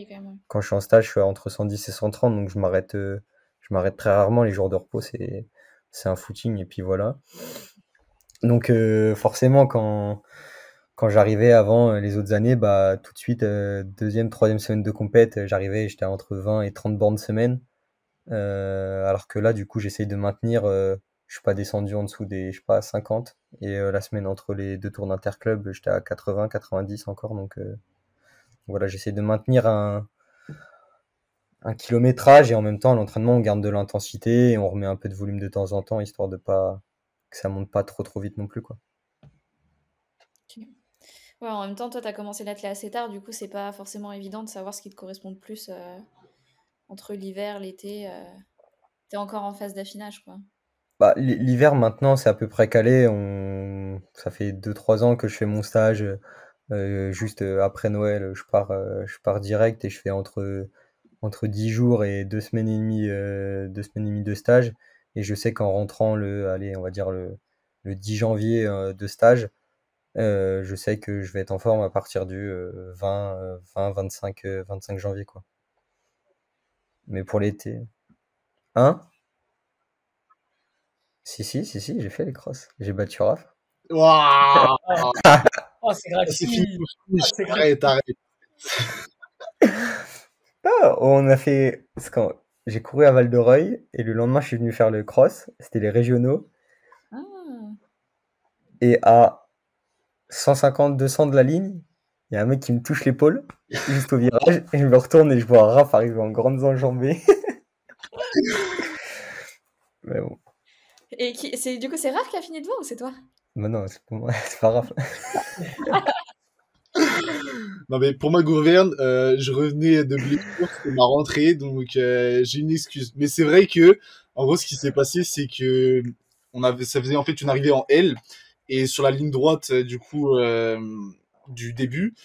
quand, je suis en stage, je suis entre 110 et 130. Donc, je m'arrête, je m'arrête très rarement. Les jours de repos, c'est, c'est un footing. Et puis voilà. Donc, forcément, quand, quand j'arrivais avant euh, les autres années, bah, tout de suite, euh, deuxième, troisième semaine de compète, euh, j'arrivais, j'étais entre 20 et 30 bornes semaine. alors que là, du coup, j'essaye de maintenir, je suis pas descendu en dessous des, je sais pas, 50. Et la semaine entre les deux tours d'interclub, j'étais à 80, 90 encore. Donc voilà, j'essaie de maintenir un, kilométrage et en même temps, l'entraînement, on garde de l'intensité et on remet un peu de volume de temps en temps, histoire de pas que ça monte pas trop trop vite non plus, quoi en même temps, toi, tu as commencé l'athlète assez tard, du coup, c'est pas forcément évident de savoir ce qui te correspond le plus euh, entre l'hiver, l'été. Euh, tu es encore en phase d'affinage, quoi. Bah, l'hiver, maintenant, c'est à peu près calé. On... Ça fait 2-3 ans que je fais mon stage. Euh, juste après Noël, je pars, je pars direct et je fais entre, entre 10 jours et 2 semaines et demie, semaines et de stage. Et je sais qu'en rentrant le, allez, on va dire le, le 10 janvier de stage, euh, je sais que je vais être en forme à partir du 20, 20 25, 25 janvier. Quoi. Mais pour l'été. Hein? Si, si, si, si, j'ai fait les crosses. J'ai battu Raph. Waouh Oh, c'est C'est fini. gratuit. Ah, c'est Arrête, arrête. Ah, on a fait. quand j'ai couru à Val de Reuil et le lendemain, je suis venu faire le cross. C'était les régionaux. Ah. Et à 150-200 de la ligne, il y a un mec qui me touche l'épaule juste au virage. Et je me retourne et je vois Raph arriver en grandes enjambées. Mais bon, Et qui, c'est, du coup, c'est Raph qui a fini devant ou c'est toi? Mais non, c'est pas, moi, c'est pas Raph. Non mais pour ma gouverne, euh, je revenais de blessure, c'était ma rentrée, donc euh, j'ai une excuse. Mais c'est vrai que, en gros, ce qui s'est passé, c'est que on avait, ça faisait en fait une arrivée en L, et sur la ligne droite, euh, du coup, euh, du début,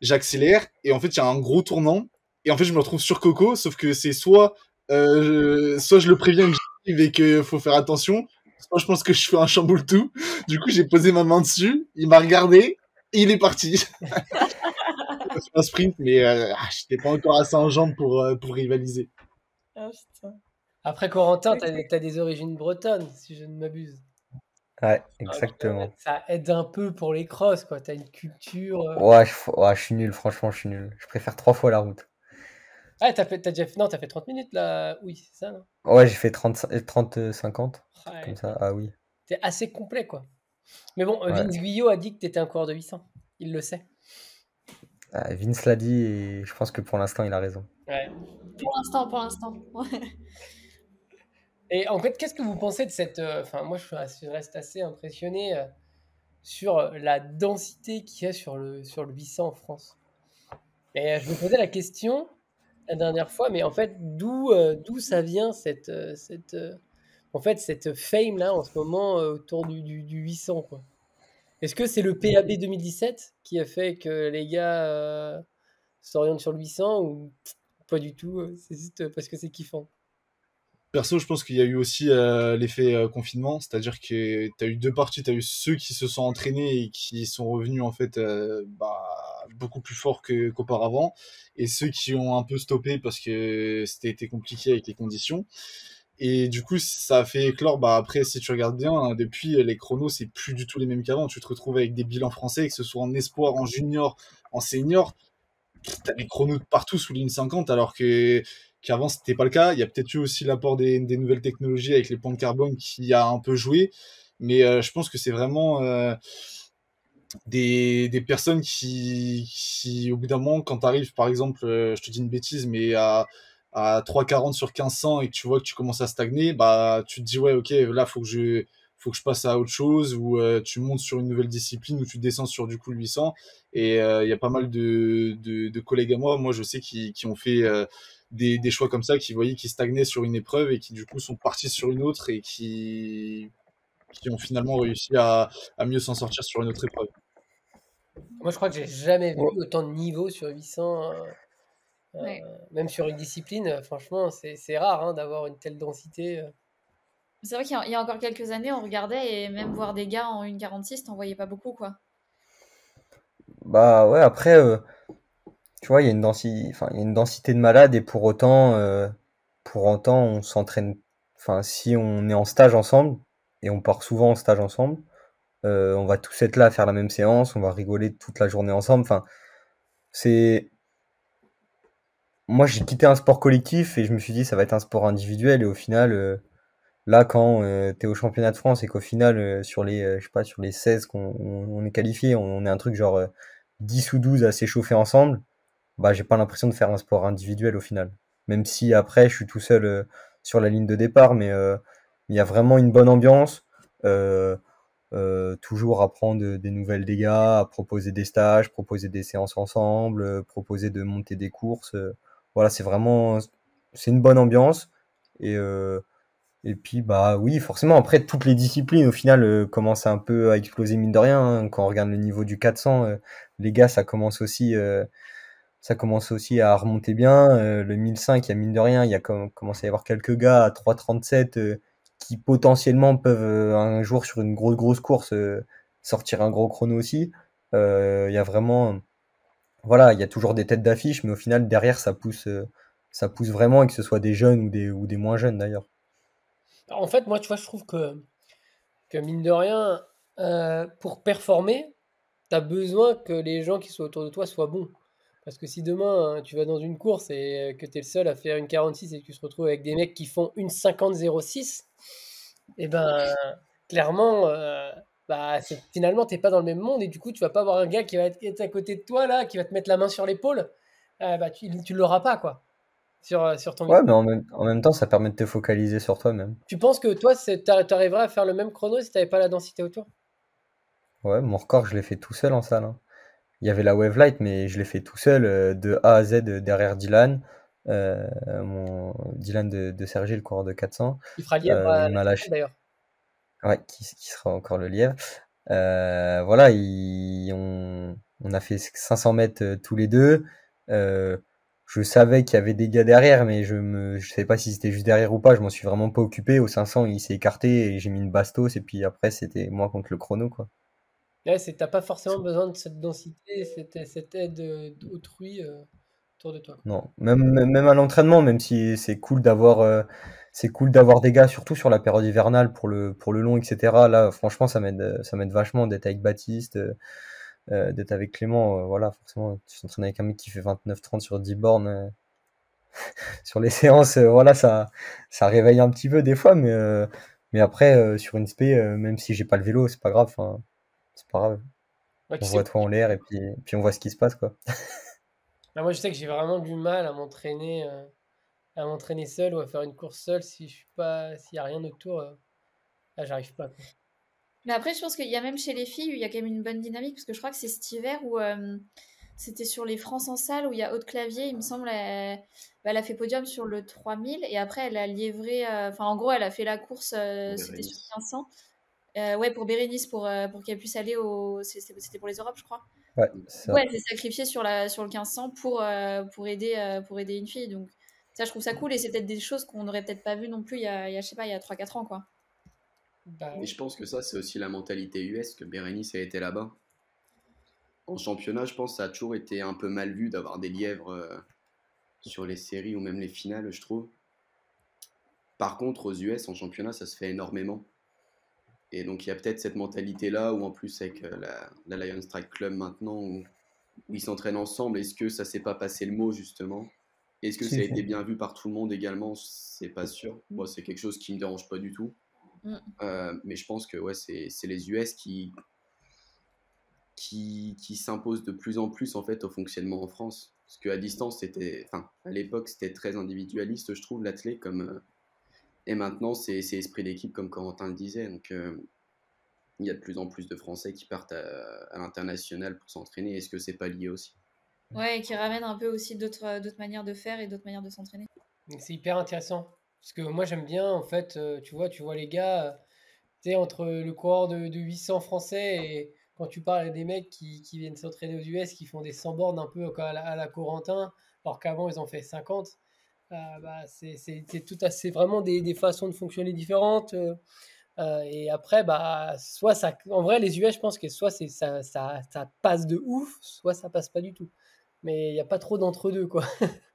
j'accélère, et en fait, il y a un gros tournant, et en fait, je me retrouve sur Coco, sauf que c'est soit, euh, soit je le préviens que j'arrive et qu'il faut faire attention, soit je pense que je fais un chamboule tout. Du coup, j'ai posé ma main dessus, il m'a regardé, et il est parti. C'est un sprint, mais euh, ah, j'étais pas encore assez en jambes pour, euh, pour rivaliser. Ah putain. Après, Corentin, t'as as des origines bretonnes, si je ne m'abuse. Ouais, exactement. Ça aide un peu pour les crosses, quoi. T'as une culture. euh, Ouais, je, ouais, je suis nul, franchement, je suis nul. Je préfère trois fois la route. Ah, t'as fait, t'as déjà fait, non, t'as fait 30 minutes là. Oui, c'est ça, non? Ouais, j'ai fait 30, 30 50, Ouais, comme ça. Ah oui. T'es assez complet, quoi. Mais bon, euh, Ouais. Vince Guyot a dit que t'étais un coureur de 800. Il le sait. Ah, Vince l'a dit et je pense que pour l'instant, il a raison. Ouais. Pour l'instant, pour l'instant. Et en fait, qu'est-ce que vous pensez de cette. euh, Enfin, moi, je, reste assez impressionné euh, sur euh, la densité qu'il y a sur le, sur le 800 en France. Et je me posais la question la dernière fois, mais en fait, d'où d'où ça vient cette, cette, en fait, cette fame là en ce moment autour du, du, du 800 quoi? Est-ce que c'est le PAB 2017 qui a fait que les gars euh, s'orientent sur le 800 ou pas du tout C'est juste parce que c'est kiffant? Perso, je pense qu'il y a eu aussi euh, l'effet euh, confinement, c'est-à-dire que tu as eu deux parties, tu as eu ceux qui se sont entraînés et qui sont revenus en fait euh, bah, beaucoup plus forts qu'auparavant, et ceux qui ont un peu stoppé parce que c'était compliqué avec les conditions. Et du coup, ça a fait éclore, bah après, si tu regardes bien, hein, depuis les chronos, c'est plus du tout les mêmes qu'avant. Tu te retrouves avec des bilans français, que ce soit en espoir, en junior, en senior, t'as des chronos de partout sous ligne 50, alors que qu'avant c'était pas le cas. Il y a peut-être eu aussi l'apport des, nouvelles technologies avec les points de carbone qui a un peu joué, mais euh, je pense que c'est vraiment euh, des, des personnes qui, qui, au bout d'un moment, quand tu arrives, par exemple, euh, je te dis une bêtise, mais à, à 3,40 sur 1500 et que tu vois que tu commences à stagner, bah tu te dis ouais ok là faut que je faut que je passe à autre chose ou tu montes sur une nouvelle discipline ou tu descends sur du coup le 800 et il y a pas mal de, de, de collègues à moi moi je sais qui, qui ont fait des, des choix comme ça qui voyaient qui stagnaient sur une épreuve et qui du coup sont partis sur une autre et qui qui ont finalement réussi à, à mieux s'en sortir sur une autre épreuve Moi, je crois que j'ai jamais vu Ouais. autant de niveaux sur 800, euh, euh, Ouais. même sur une discipline. Franchement, c'est c'est rare hein, d'avoir une telle densité. euh. C'est vrai qu'il y a- il y a encore quelques années, on regardait et même voir des gars en 1,46, t'en voyais pas beaucoup, quoi. Bah ouais, après, euh, tu vois, il y a une densité, enfin, il y a une densité de malades et pour autant, euh, pour autant, on s'entraîne. Enfin, si on est en stage ensemble et on part souvent en stage ensemble, euh, on va tous être là à faire la même séance, on va rigoler toute la journée ensemble. Enfin, c'est. Moi, j'ai quitté un sport collectif et je me suis dit ça va être un sport individuel et au final, euh, là, quand tu es au championnat de France et qu'au final, sur les, je sais pas, sur les 16 qu'on on, on est qualifié, on, on est un truc genre euh, 10 ou 12 à s'échauffer ensemble, bah, j'ai pas l'impression de faire un sport individuel au final. Même si après, je suis tout seul euh, sur la ligne de départ, mais euh, il y a vraiment une bonne ambiance. Euh, toujours apprendre des nouvelles des gars, à proposer des stages, proposer des séances ensemble, proposer de monter des courses. voilà, c'est vraiment, c'est une bonne ambiance. Et, et puis, bah oui, forcément, après, toutes les disciplines, au final, commencent un peu à exploser, mine de rien. hein. Quand on regarde le niveau du 400, euh, les gars, ça commence aussi, ça commence aussi à remonter bien. Euh, le 1005, il y a mine de rien, il y a com- commencé à y avoir quelques gars à 3,37 euh, qui potentiellement peuvent euh, un jour sur une grosse grosse course sortir un gros chrono aussi. Il y a vraiment, voilà, il y a toujours des têtes d'affiche, mais au final derrière ça pousse, ça pousse vraiment et que ce soit des jeunes ou des moins jeunes d'ailleurs. En fait, moi, tu vois, je trouve que que mine de rien, pour performer, tu as besoin que les gens qui sont autour de toi soient bons. Parce que si demain, hein, tu vas dans une course et que tu es le seul à faire une 46 et que tu te retrouves avec des mecs qui font une 50-06, et eh ben clairement, euh, bah, finalement, tu n'es pas dans le même monde et du coup, tu vas pas avoir un gars qui va être à côté de toi, là, qui va te mettre la main sur l'épaule. Euh, bah, tu ne l'auras pas, quoi. Sur, euh, sur ton Ouais, mais en même, en même temps, ça permet de te focaliser sur toi-même. Tu penses que toi, tu arriverais à faire le même chrono si tu n'avais pas la densité autour? Ouais, mon record, je l'ai fait tout seul en salle. Hein. Il y avait la Wavelight, mais je l'ai fait tout seul, euh, de A à Z derrière Dylan. Euh, mon Dylan de, de Sergi, le coureur de 400. Il fera lièvre on a lâché d'ailleurs. Ouais, qui, qui, sera encore le lièvre. voilà, on, on, a fait 500 mètres tous les deux. Euh, je savais qu'il y avait des gars derrière, mais je me, je savais pas si c'était juste derrière ou pas. Je m'en suis vraiment pas occupé. Au 500, il s'est écarté et j'ai mis une bastos. Et puis après, c'était moi contre le chrono, quoi. Ouais, c'est t'as pas forcément besoin de cette densité, cette, cette aide euh, d'autrui euh, autour de toi. Non, même, même à l'entraînement, même si c'est cool d'avoir, euh, c'est cool d'avoir des gars, surtout sur la période hivernale pour le, pour le long, etc. Là, franchement, ça m'aide, ça m'aide vachement d'être avec Baptiste. Euh, d'être avec Clément, voilà, forcément, tu t'entraînes avec un mec qui fait 29-30 sur 10 bornes. Sur les séances, voilà, ça, ça réveille un petit peu des fois, mais, mais après, sur une SP, même si j'ai pas le vélo, c'est pas grave, c'est pas grave. on voit toi en l'air et puis, puis on voit ce qui se passe, quoi. Bah, moi, je sais que j'ai vraiment du mal à m'entraîner à m'entraîner seul ou à faire une course seule si je suis pas s'il y a rien autour là j'arrive pas mais après, je pense qu'il y a même chez les filles, il y a quand même une bonne dynamique, parce que je crois que c'est cet hiver où euh, c'était sur les France en salle, où il y a Haute Clavier, il me semble, elle, bah, elle, a fait podium sur le 3000, et après, elle a livré, euh, enfin, en gros, elle a fait la course, euh, c'était sur 1500. Ouais, pour Bérénice, pour, pour qu'elle puisse aller au. C'était pour les Europes, je crois. Ouais, ouais elle s'est sacrifiée sur, la, sur le 1500 pour, pour, aider, pour aider une fille. Donc, ça, je trouve ça cool, et c'est peut-être des choses qu'on n'aurait peut-être pas vues non plus il y a, il y a je sais pas, il y a 3-4 ans, quoi. Bah Et je pense que ça, c'est aussi la mentalité US, que Bérénice a été là-bas. En championnat, je pense que ça a toujours été un peu mal vu d'avoir des lièvres euh, sur les séries ou même les finales, je trouve. Par contre, aux US, en championnat, ça se fait énormément. Et donc, il y a peut-être cette mentalité-là, ou en plus avec euh, la, Lion Strike Club maintenant, où, ils s'entraînent ensemble. Est-ce que ça s'est pas passé le mot, justement? Est-ce que ça a été bien vu par tout le monde également? C'est pas sûr. Moi, c'est quelque chose qui me dérange pas du tout. Mm. Euh, mais je pense que ouais, c'est les US qui, qui, qui s'imposent de plus en plus en fait au fonctionnement en France. Parce qu'à distance, c'était, enfin, à l'époque, c'était très individualiste, je trouve, l'athlète. Comme, euh, et maintenant, c'est esprit d'équipe, comme Corentin le disait. Donc, euh, il y a de plus en plus de Français qui partent à, l'international pour s'entraîner. Est-ce que c'est pas lié aussi? Ouais, et qui ramènent un peu aussi d'autres manières de faire et d'autres manières de s'entraîner. C'est hyper intéressant. Parce que moi, j'aime bien, en fait, euh, tu vois, tu vois les gars, euh, tu sais, entre le coureur de, 800 français et quand tu parles des mecs qui, viennent s'entraîner aux US, qui font des 100 bornes un peu à la, à la Corentin, alors qu'avant, ils ont fait 50. Euh, bah, c'est tout assez vraiment des, façons de fonctionner différentes. et après, bah, soit ça, en vrai, les US, je pense que soit ça, ça, ça passe de ouf, soit ça passe pas du tout. Mais il n'y a pas trop d'entre-deux, quoi.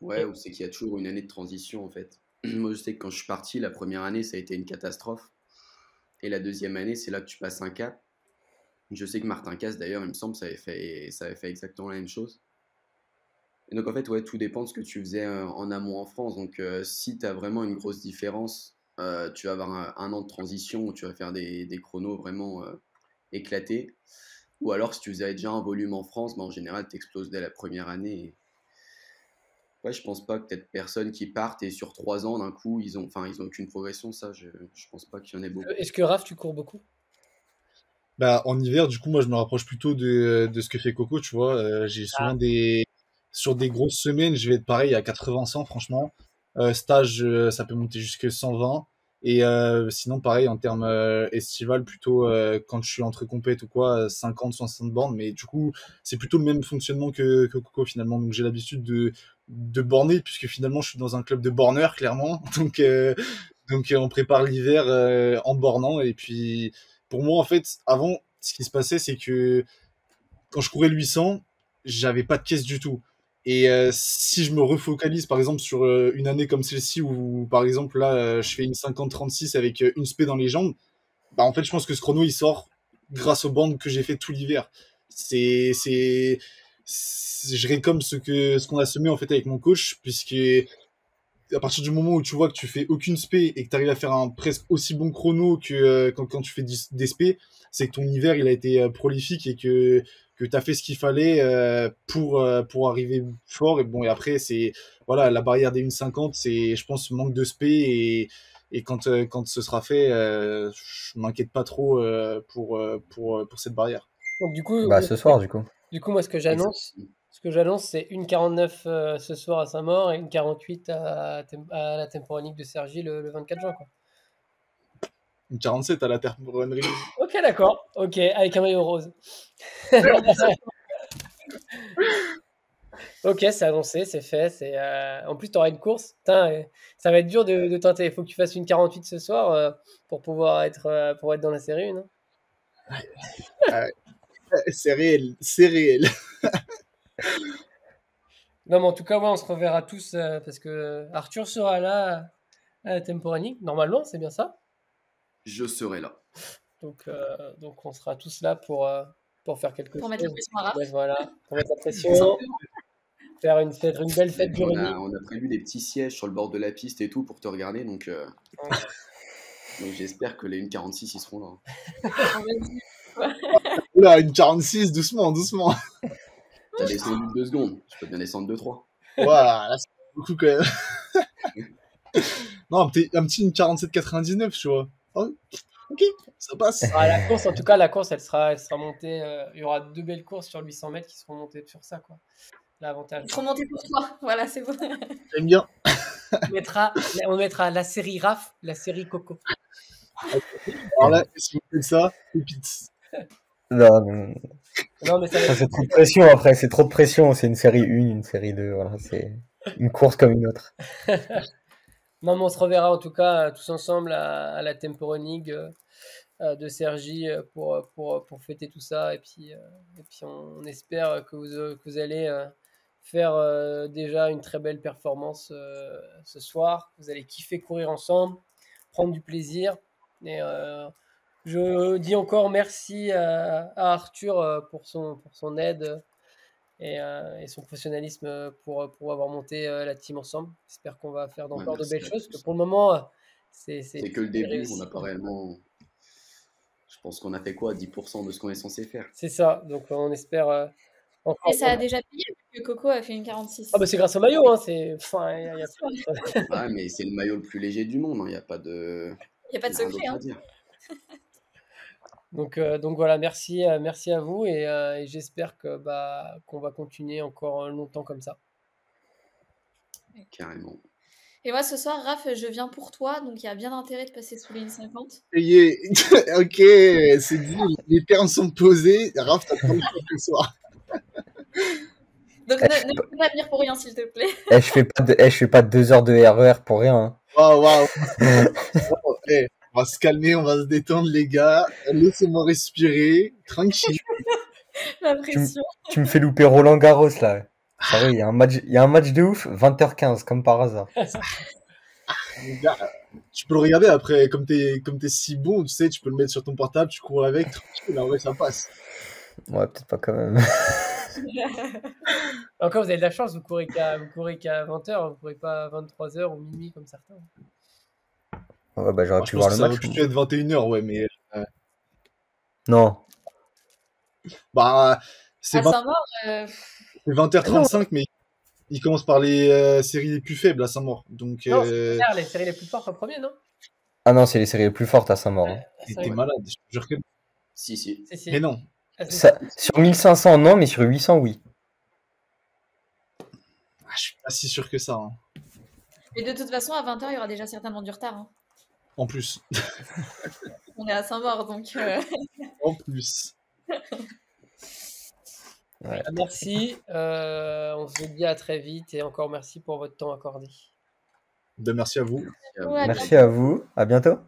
Ouais, ou c'est qu'il y a toujours une année de transition en fait. Moi, je sais que quand je suis parti, la première année, ça a été une catastrophe. Et la deuxième année, c'est là que tu passes un cap. Je sais que Martin Casse, d'ailleurs, il me semble, ça avait fait, ça avait fait exactement la même chose. Et donc, en fait, ouais, tout dépend de ce que tu faisais euh, en amont en France. Donc, euh, si tu as vraiment une grosse différence, euh, tu vas avoir un, an de transition où tu vas faire des, des chronos vraiment éclatés. Ou alors, si tu faisais déjà un volume en France, bah, en général, tu exploses dès la première année. Ouais, je pense pas que peut-être personne qui partent et sur trois ans d'un coup ils ont, enfin ils ont aucune progression. Ça, je, je pense pas qu'il y en ait beaucoup. Est-ce que Raph, tu cours beaucoup? Bah en hiver, du coup moi je me rapproche plutôt de, de ce que fait Coco, tu vois. Euh, j'ai souvent ah. des sur des grosses semaines, je vais être pareil à 80-100 franchement. Euh, stage, euh, ça peut monter jusqu'à 120. Et euh, sinon, pareil, en termes estival, plutôt quand je suis entre compète ou quoi, 50, 60 bornes. Mais du coup, c'est plutôt le même fonctionnement que, Coco finalement. Donc j'ai l'habitude de, de borner, puisque finalement je suis dans un club de borneurs, clairement. Donc, donc on prépare l'hiver en bornant. Et puis pour moi, en fait, avant, ce qui se passait, c'est que quand je courais 800, j'avais pas de caisse du tout. Et euh, si je me refocalise, par exemple, sur euh, une année comme celle-ci, où, par exemple, là, euh, je fais une 50-36 avec une spé dans les jambes, bah, en fait, je pense que ce chrono, il sort grâce aux bandes que j'ai fait tout l'hiver. C'est, c'est, je récomme ce que, ce qu'on a semé, en fait, avec mon coach, puisque à partir du moment où tu vois que tu fais aucune spé et que tu arrives à faire un presque aussi bon chrono que quand, quand tu fais des spé, c'est que ton hiver, il a été prolifique et que que tu as fait ce qu'il fallait euh, pour, euh, pour arriver fort. Et bon, et après, c'est voilà, la barrière des 1,50, c'est, je pense, manque de spé. Et, et quand, euh, quand ce sera fait, je m'inquiète pas trop pour, pour, pour cette barrière. Donc, du coup, bah, ce soir, du coup. Du coup, moi, ce que j'annonce, ce que j'annonce, c'est une 49 ce soir à Saint-Maur et une 48 à, à la temporanique de Sergi le, le 24 juin. Quoi. Une 47 à la temporanique. Ok, d'accord. Ok, avec un maillot rose. ok, c'est annoncé, c'est fait. C'est, euh, En plus, tu auras une course. Euh, ça va être dur de, tenter. Il faut que tu fasses une 48 ce soir euh, pour pouvoir être, pour être dans la série 1. Hein. c'est réel, c'est réel. non, mais en tout cas, ouais, on se reverra tous parce que Arthur sera là à la Temporani. Normalement, c'est bien ça? Je serai là. Donc, donc on sera tous là pour, pour faire quelque pour chose. Mettre la pression à voilà, pour mettre la pression. faire une, fête, une belle fête du on a, on a prévu des petits sièges sur le bord de la piste et tout pour te regarder, donc, euh... donc j'espère que les 1,46 ils seront là. Oula, une 46, doucement, doucement. T'as descendu de 2 secondes, je peux bien descendre de 3. Voilà, là c'est beaucoup quand même. non, un petit, un petit 47,99, tu vois. Oh, ok, ça passe. Ah, la course, en tout cas, la course, elle sera, elle sera montée. Euh, il y aura deux belles courses sur 800 mètres qui seront montées sur ça, quoi. L'avantage. Ils seront montés pour toi. Voilà, c'est bon. J'aime bien. on, mettra, on mettra la série RAF, la série Coco. Alors là, si vous faites ça, pépites. Non, non. non mais ça, ça c'est trop de pression après, c'est trop de pression. C'est une série 1, une série 2, voilà, c'est une course comme une autre. mais on se reverra en tout cas tous ensemble à, la Temporonique euh, de Sergi pour, pour, pour fêter tout ça. Et puis, euh, et puis on, espère que vous, que vous allez euh, faire euh, déjà une très belle performance euh, ce soir. Vous allez kiffer courir ensemble, prendre du plaisir. Et euh, je dis encore merci à, à Arthur pour son, pour son aide et, et, son professionnalisme pour, pour avoir monté la team ensemble. J'espère qu'on va faire encore ouais, de belles choses. Que pour le moment, c'est que le début. Réussi. On n'a pas réellement. Je pense qu'on a fait quoi 10% de ce qu'on est censé faire. C'est ça. Donc on espère. Et ça a déjà payé que Coco a fait une 46. Ah bah c'est grâce au maillot, hein. c'est. Enfin, y a, y a... ah, mais c'est le maillot le plus léger du monde, il hein. n'y a pas de. Il n'y a pas de secret. Hein. donc, euh, donc voilà, merci, euh, merci à vous et, euh, et j'espère que bah, qu'on va continuer encore longtemps comme ça. Carrément. Et moi, ce soir, Raph, je viens pour toi, donc il y a bien intérêt de passer sous les 50. Yeah. ok, c'est dit, les termes sont posés. Raph, t'as pas le ce soir. Donc eh, ne, ne peux pas venir pour rien, s'il te plaît. Eh, je fais pas de, eh, je fais pas deux heures de RER pour rien. Hein. Waouh, waouh. hey, on va se calmer, on va se détendre, les gars. Laissez-moi respirer, tranquille. La pression. Tu, tu, me fais louper Roland Garros, là. Ah oui, il y a un match, il y a un match de ouf, 20h15, comme par hasard. Les gars, tu peux le regarder après, comme t'es, comme t'es si bon, tu sais, tu peux le mettre sur ton portable, tu cours avec, tranquille, en vrai, ça passe. Ouais, peut-être pas quand même. Encore, vous avez de la chance, vous courez qu'à, vous courez qu'à 20h, vous courez pas à 23h ou minuit comme certains. Ouais, bah j'aurais pu voir le ça match. aurait pu être 21h, ouais, mais. Euh... Non. Bah, c'est, à 20... Saint-Maur, euh... c'est 20h35, mais il commence par les euh, séries les plus faibles à Saint-Maur. Donc, Non, euh... les séries les plus fortes en premier, non? Ah non, c'est les séries les plus fortes à Saint-Maur. hein. t'es t'es malade, je te jure que. Si, si. Si, si. Mais non. Ah, Ça- sur 1500, non, mais sur 800, oui. Ah, je suis pas si sûr que ça. hein. Et de toute façon, à 20h, il y aura déjà certainement du retard. hein. En plus. On est à Saint-Maur, donc. euh, en plus. Merci, euh, on se dit à très vite et encore merci pour votre temps accordé. Ben, merci à vous. Merci à vous. ouais, à Merci à vous. À bientôt.